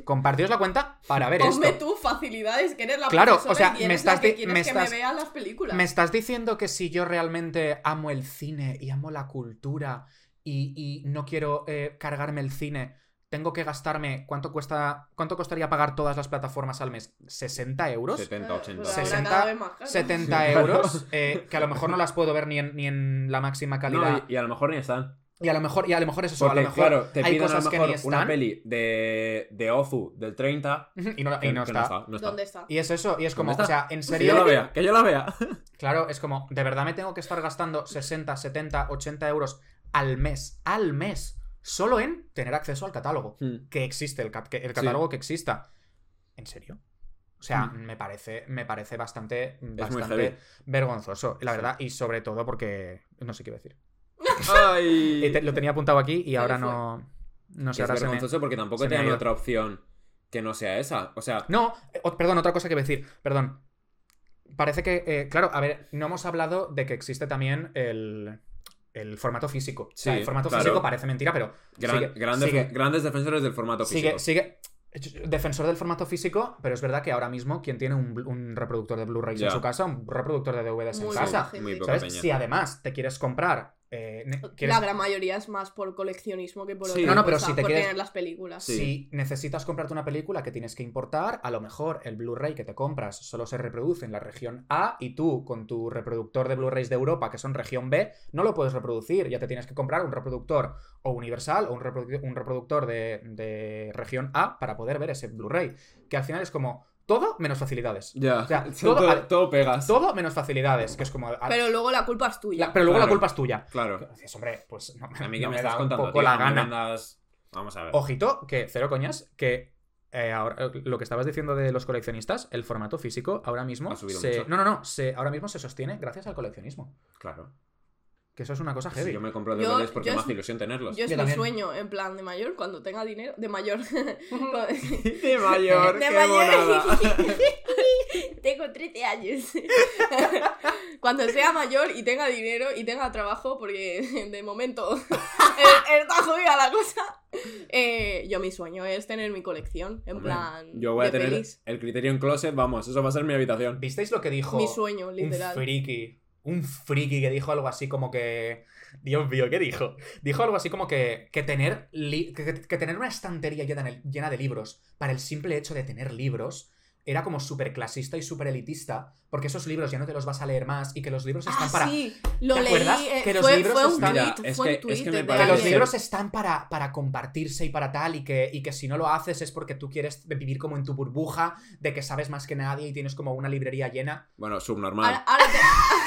Compartíos la cuenta para ver Ponme esto. tú facilidades, que eres la Claro, profesora o sea, y me estás la que quieres me que estás- me vean las películas. ¿Me estás diciendo que si yo realmente amo el cine y amo la cultura y, y no quiero eh, cargarme el cine, tengo que gastarme cuánto cuesta cuánto costaría pagar todas las plataformas al mes? ¿60 euros? 70, Claro, 80. pues ahora 60, cada vez más caro. 70 Claro. euros, eh, que a lo mejor no las puedo ver ni en, ni en la máxima calidad. No, y, y a lo mejor ni están. Y, a lo mejor, y a lo mejor es eso, a Porque, lo mejor claro, te hay piden a cosas lo que mejor ni una están peli de, de Ozu del 30 y no, y que- no que está. no está. ¿Dónde está? Y es eso, y es como, ¿Dónde o sea, en Que yo la serio, vea, que yo la vea. claro, es como, de verdad me tengo que estar gastando 60, 70, 80 euros al mes, al mes, solo en tener acceso al catálogo. Hmm. que existe, el, cat- que- el catálogo que exista. ¿En serio? O sea, Mm. me parece, me parece bastante, vergonzoso, la Sí. verdad, y sobre todo porque no sé qué iba a decir. Ay. Te- lo tenía apuntado aquí y ahora no. No sé, es ahora se me- vergonzoso porque tampoco ido. otra opción que no sea esa. O sea, No, eh, perdón, otra cosa que decir, perdón. Parece que, eh, claro, a ver, no hemos hablado de que existe también el, el formato físico. o sea, Sí, el formato claro. físico parece mentira, pero gran- sigue- grandes, sigue- grandes defensores del formato Sigue, físico. sigue. Defensor del formato físico, pero es verdad que ahora mismo quien tiene un, un reproductor de Blu-rays en su casa, un reproductor de DVDs en Muy casa. poca Muy poca ¿Sabes? peña. Si además te quieres comprar. Eh, La gran mayoría es más por coleccionismo que por Sí. otra No, no, pero cosa, si te por quieres- tener las películas. Sí. Si necesitas comprarte una película que tienes que importar, a lo mejor el Blu-ray que te compras solo se reproduce en la región A y tú con tu reproductor de Blu-rays de Europa, que son región B, no lo puedes reproducir. Ya te tienes que comprar un reproductor o universal o un, reprodu- un reproductor de, de región A para poder ver ese Blu-ray. Que al final es como todo menos facilidades. Ya, O sea, todo, todo- todo pegas. Todo menos facilidades, que es como... a- Pero luego la culpa es tuya. la- pero luego Claro. la culpa es tuya. Claro. Dices, hombre, pues no, A mí que no me, me estás da un contando, poco tío, la gana. vendas- Vamos a ver. Ojito, que cero coñas, que eh, ahora, eh, lo que estabas diciendo de los coleccionistas, el formato físico ahora mismo Ha subido se... mucho. No, no, no, se, ahora mismo se sostiene gracias al coleccionismo. Claro. Que eso es una cosa heavy. yo me compro Yo- DVDs porque yo me es- hace ilusión tenerlos. Yo es Yo mi también. sueño, en plan de mayor, cuando tenga dinero. De mayor. De mayor, De qué mayor. Tengo 13 años. Cuando sea mayor y tenga dinero y tenga trabajo, porque de momento está jodida la cosa. eh, yo mi sueño es tener mi colección, en Hombre, plan. Yo voy a tener pelis. el criterio en closet, vamos, eso va a ser mi habitación. ¿Visteis lo que dijo Mi sueño, un literal. friki? Un friki que dijo algo así como que... Dios mío, ¿qué dijo? Dijo algo así como que, que tener, li- que, que- tener una estantería llena llena de libros para el simple hecho de tener libros era como súper clasista y súper elitista, porque esos libros ya no te los vas a leer más y que los libros están Ah, para... sí, lo ¿Te leí. acuerdas? eh, Que los fue, libros fue un están- tweet, Mira, es fue que- un es tweet que me de parece Que los libros están para, para compartirse y para tal, y que, y que si no lo haces es porque tú quieres vivir como en tu burbuja, de que sabes más que nadie y tienes como una librería llena. Bueno, subnormal. Ahora, ahora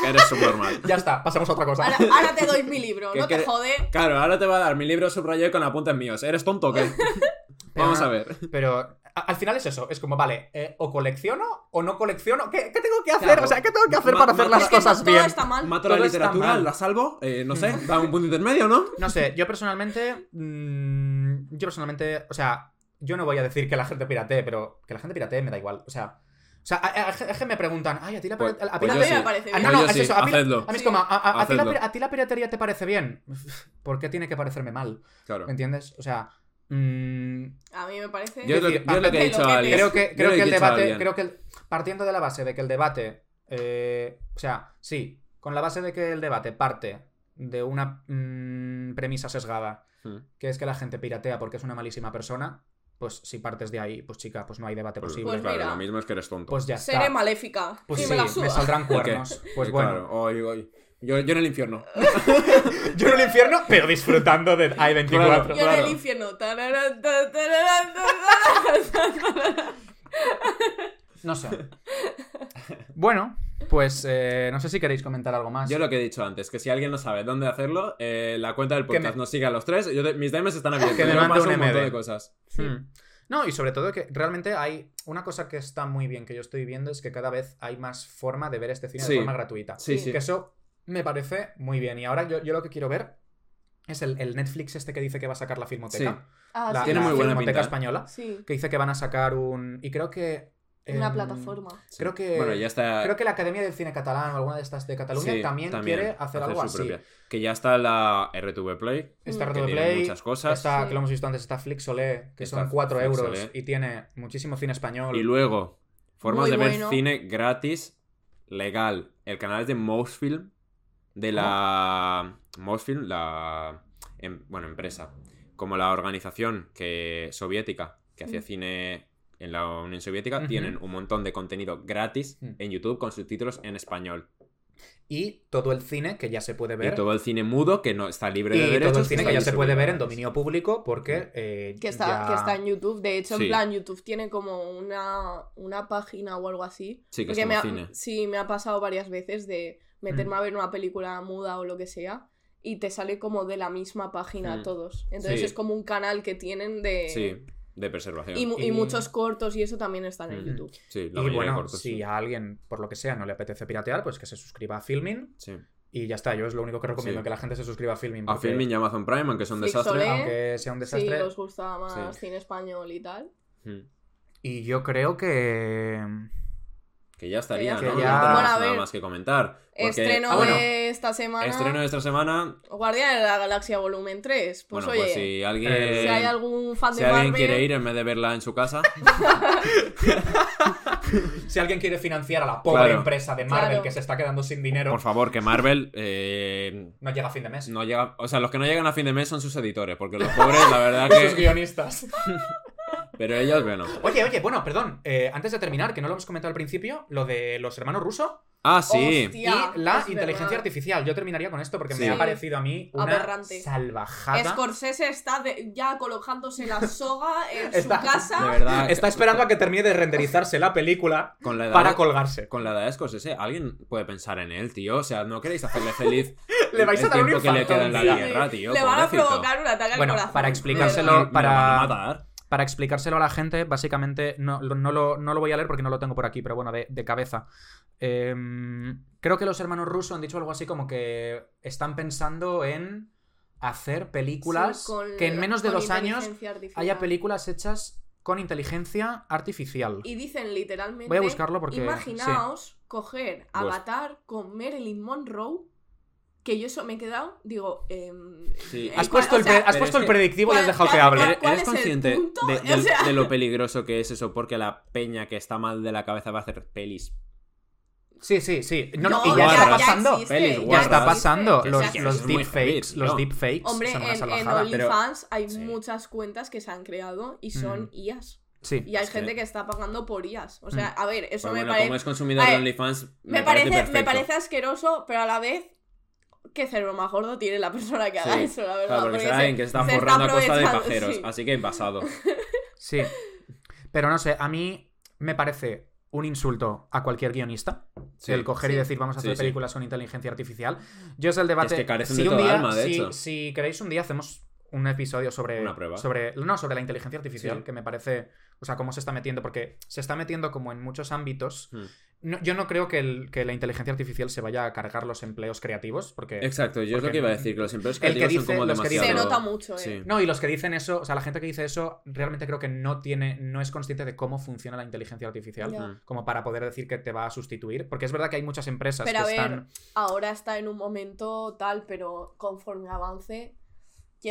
te, Eres subnormal. Ya está, pasamos a otra cosa. ahora- ahora te doy mi libro, ¿Qué no te jode. Claro, ahora te va a dar mi libro subrayado con apuntes míos. ¿Eres tonto o qué? Vamos a ver. Pero al final es eso, es como, vale, eh, o colecciono o no colecciono. ¿Qué, qué tengo que hacer? Claro. O sea, ¿qué tengo que hacer Ma- para hacer las cosas todo bien? está mal. Mato Todo la literatura, mal. la salvo, eh, no sé, da un punto intermedio, ¿no? No sé, yo personalmente. mm, yo personalmente. O sea, yo no voy a decir que la gente piratee, pero que la gente piratee me da igual. O sea. O sea, a- a- a- es que me preguntan, ay, a ti la, Pues- a- pues ti a yo mí sí. me parece Ah, no, Pues sí. A mí, hacedlo. a mí es como, a, a- a ti la, Hacedlo. pira- a ti la piratería te parece bien. ¿Por qué tiene que parecerme mal? Claro. ¿Me entiendes? O sea. Mm, A mí me parece. Yo es lo que, yo es lo que he dicho a creo que, creo que el debate. Creo que el- partiendo de la base de que el debate. eh, o sea, sí. Con la base de que el debate parte de una mm, premisa sesgada. Hmm. Que es que la gente piratea porque es una malísima persona. Pues si partes de ahí, pues chica, pues no hay debate Pues, posible. Pues claro, mira. lo mismo es que eres tonto. Pues ya Seré está. maléfica. Pues y sí, me la me suda. saldrán cuernos. Pues bueno. Claro, hoy, hoy. Yo, yo en el infierno. Yo en el infierno, pero disfrutando de I-24. Claro. Yo en el infierno. Tararán, ta, tararán, ta, tararán. No sé. Bueno, Pues eh, no sé si queréis comentar algo más. Yo lo que he dicho antes, que si alguien no sabe dónde hacerlo, eh, la cuenta del podcast me- nos siga a los tres. Yo te- mis DMs están abiertos. Que me mande un un montón MD. de cosas. Hmm. No, y sobre todo que realmente hay una cosa que está muy bien que yo estoy viendo es que cada vez hay más forma de ver este cine Sí. de forma gratuita. Sí, Sí. sí. Que eso me parece muy bien. Y ahora yo, yo lo que quiero ver es el, el Netflix este que dice que va a sacar la Filmoteca. Ah, La, sí, Tiene la muy buena Filmoteca pinta, ¿eh? española. Sí, Que dice que van a sacar un. Y creo que. una em, plataforma. Sí. Creo que. Bueno, ya está. Creo que la Academia del Cine Catalán o alguna de estas de Cataluña sí, también, quiere hacer algo así. propia. Que ya está la RTV Play. Está Mm. Que de tiene Play, muchas cosas. está, Sí. que lo hemos visto antes, está Flixolé, que Está son 4 euros y tiene muchísimo cine español. Y luego, formas Muy de ver cine gratis, legal. El canal es de Mosfilm, de la. Mosfilm, la. em- bueno, empresa. Como la organización que soviética que hacía Mm. cine en la Unión Soviética, tienen un montón de contenido gratis Mm. en YouTube con subtítulos en español. Y todo el cine que ya se puede ver. Y todo el cine mudo que no está libre y de todo derechos. el cine que ya se puede ver en dominio público porque. eh, Que está, ya- que está en YouTube. De hecho, Sí. en plan, YouTube tiene como una, una página o algo así. Sí, que es Porque como me ha, cine. sí, me ha pasado varias veces de meterme Mm. a ver una película muda o lo que sea y te sale como de la misma página Mm. todos. Entonces Sí. es como un canal que tienen de... Sí, de preservación. Y, mu- y Y- muchos cortos y eso también están en Mm. YouTube. Sí, la Y de bueno, cortos, si sí. a alguien, por lo que sea, no le apetece piratear, pues que se suscriba a Filmin. Sí. Y ya está, yo es lo único que recomiendo, Sí. que la gente se suscriba a Filmin. A porque Filmin y Amazon Prime, aunque son Flixolé. desastres. Aunque sea un Si desastre. os gusta más Sí. cine español y tal. Mm. Y yo creo que. Que ya estaría, Que ya ¿no? está. No tenemos Bueno, a nada más que comentar. Porque- Estreno Ah, bueno, de esta semana. Estreno de esta semana. Guardián de la Galaxia Volumen 3. Pues bueno, oye, pues si alguien, eh, si hay algún fan si de alguien Marvel... quiere ir en vez de verla en su casa, Si alguien quiere financiar a la pobre Claro. empresa de Marvel Claro. que se está quedando sin dinero, por favor, que Marvel eh, no llega a fin de mes. no llega. O sea, los que no llegan a fin de mes son sus editores, porque los pobres, la verdad Sus que. guionistas. Pero ellos, bueno. Oye, oye, bueno, perdón. eh, antes de terminar, que no lo hemos comentado al principio, lo de los hermanos rusos Ah, sí. Hostia. y la inteligencia verdad. artificial. Yo terminaría con esto porque Sí. me ha parecido a mí una Aberrante. salvajada. Scorsese está de- ya colocándose la soga en Está- su casa. De verdad. Está esperando a que termine de renderizarse la película Con la edad para colgarse. Con la edad de Scorsese, alguien puede pensar en él, tío. O sea, no queréis hacerle feliz Le vais a dar un tiempo que le infarto queda en la un día. tierra, tío. Le van a provocar un ataque al Bueno, corazón. para explicárselo- para- van a matar. Para explicárselo a la gente, básicamente, no, lo- no lo, no lo voy a leer porque no lo tengo por aquí, pero bueno, de, de cabeza. Em, creo que los hermanos rusos han dicho algo así como que están pensando en hacer películas Sí, con que en menos de dos años artificial. haya películas hechas con inteligencia artificial. Y dicen literalmente. Voy a buscarlo porque- Imaginaos coger Avatar con Marilyn Monroe. Que yo eso me he quedado. Digo. em, Sí. Has ¿cuál- puesto, o el, sea, has puesto es el que- predictivo y has ¿cuál- dejado que hable. ¿Eres consciente de, O de- sea- de lo peligroso que es eso? Porque la peña que está mal de la cabeza va a hacer pelis. Sí, sí, sí. No, no, No, y ya, está ya pasando. existe, Pelis ya está pasando. Los, los deepfakes, los deepfakes Hombre, son una en, en salvajada. Pero- OnlyFans hay sí. muchas cuentas que se han creado y son Mm. IAs. Sí. Y hay gente que está pagando por IAs. O sea, a ver, eso me bueno, parece. como es consumidor de OnlyFans, Me, parece, me parece asqueroso, pero a la vez. Qué cerebro más gordo tiene la persona que haga Sí. eso, la verdad. Claro, porque porque será se- alguien que se está se forrando a costa de pajeros. sí. Así que pasado. Sí. Pero no sé, a mí me parece un insulto a cualquier guionista Sí. el coger y decir vamos a hacer Sí, sí. películas con inteligencia artificial. Yo es el debate. Es que carecen si de un toda día, alma, de si, hecho. si queréis un día hacemos un episodio sobre Una prueba. sobre no sobre la inteligencia artificial Sí. que me parece o sea cómo se está metiendo porque se está metiendo como en muchos ámbitos Hmm. No- yo no creo que, el- que la inteligencia artificial se vaya a cargar los empleos creativos porque Exacto, yo es lo que iba a decir, que los empleos el que creativos dice- son como los que demasiado... Se nota mucho, eh. Sí. No, y los que dicen eso, o sea, la gente que dice eso, realmente creo que no tiene, no es consciente de cómo funciona la inteligencia artificial. Mm. como para poder decir que te va a sustituir. Porque es verdad que hay muchas empresas Pero a que ver, están. ahora está en un momento tal, pero conforme avance,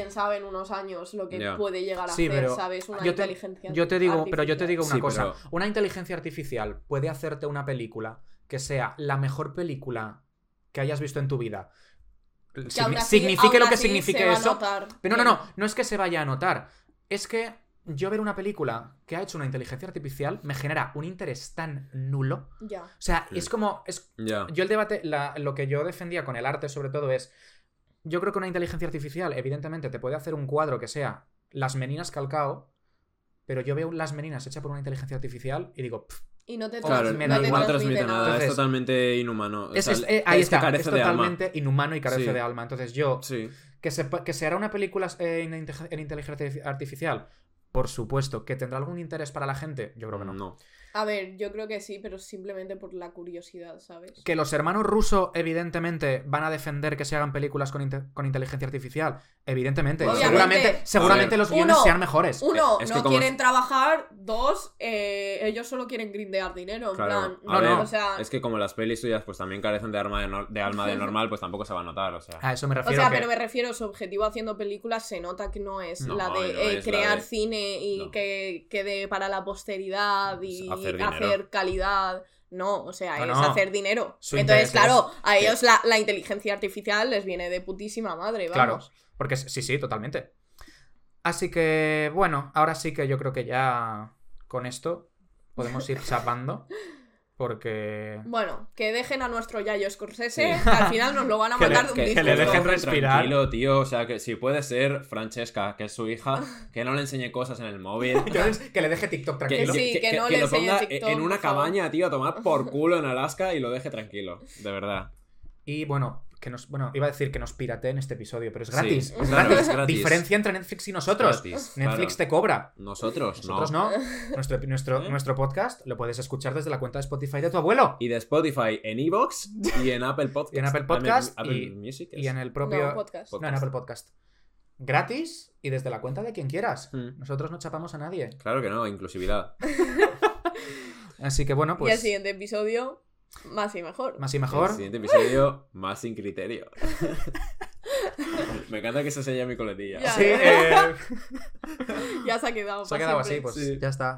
quién sabe en unos años lo que puede llegar a Sí, hacer, pero ¿sabes? Una yo te, inteligencia yo te digo, pero yo te artificial. digo una Sí, cosa. pero- Una inteligencia artificial puede hacerte una película que sea la mejor película que hayas visto en tu vida. Así- signifique lo que signifique se va a eso. notar Pero no, que- no, no es que se vaya a notar. Es que yo ver una película que ha hecho una inteligencia artificial me genera un interés tan nulo. Ya. O sea, Sí. es como. Es, Ya. yo el debate, la- lo que yo defendía con el arte sobre todo es, yo creo que una inteligencia artificial evidentemente te puede hacer un cuadro que sea las meninas calcao, pero yo veo las meninas hechas por una inteligencia artificial y digo, "Pff, Y no te, Claro, me da igual. transmite nada, Entonces- es totalmente inhumano. Es- eh, ahí es está, carece es de alma. totalmente inhumano y carece Sí. de alma. Entonces yo, Sí. que se, que se hará una película eh, en, en inteligencia artificial, por supuesto, que tendrá algún interés para la gente, yo creo que no. No. A ver, yo creo que sí, pero simplemente por la curiosidad, ¿sabes? Que los hermanos rusos, evidentemente, van a defender que se hagan películas con, inte- con inteligencia artificial. Evidentemente. Obviamente. Seguramente, seguramente los guiones Uno- sean mejores. Uno, es no como quieren es- trabajar. Dos, eh, ellos solo quieren grindear dinero. En Claro. plan, No, ver, no. o sea, Es que como las pelis suyas pues también carecen de, arma de, no- de alma de normal, pues tampoco se va a notar, o sea. A eso me o refiero. sea, que- pero me refiero, su objetivo haciendo películas se nota que no es No, la de no eh, es la crear de- cine y no. que quede para la posteridad y Hacer calidad. No, o sea, No, es no. hacer dinero. Su Entonces, claro, es a ellos la, la inteligencia artificial les viene de putísima madre, Claro, vamos. porque es- sí, sí, totalmente. Así que, bueno, ahora sí que yo creo que ya con esto podemos ir chapando. Porque. Bueno, que dejen a nuestro Yayo Scorsese, Sí. que al final nos lo van a Que le- mandar de un que- disco. que le dejen dejen respirar. Tranquilo, tío. O sea, que si puede ser Francesca, que es su hija, que no le enseñe cosas en el móvil. Entonces, que le deje TikTok Que, tranquilo. sí, que no le lo ponga TikTok, en una cabaña, tío, a tomar por culo en Alaska y lo deje tranquilo. De verdad. Y bueno, que nos. Bueno, iba a decir que nos pirateen este episodio, pero es Sí, gratis. es claro, gratis. es gratis. Diferencia entre Netflix y nosotros. Gratis, Netflix claro. te cobra. Nosotros, Nosotros no. no. Nuestro, nuestro, ¿Eh? nuestro podcast lo puedes escuchar desde la cuenta de Spotify de tu abuelo. Y de Spotify en Evox y en Apple Podcast. Y en Apple Podcast Apple y- Music. Y en el propio. No, podcast. No, en Apple Podcast. Gratis y desde la cuenta de quien quieras. Mm. Nosotros no chapamos a nadie. Claro que no, inclusividad. Así que bueno, y el pues. siguiente episodio, más y mejor. Más y mejor. El siguiente episodio, más sin criterio. Me encanta que se sella mi coletilla. Ya. Sí, eh, Ya se ha quedado. se ha quedado así, pues Sí. ya está.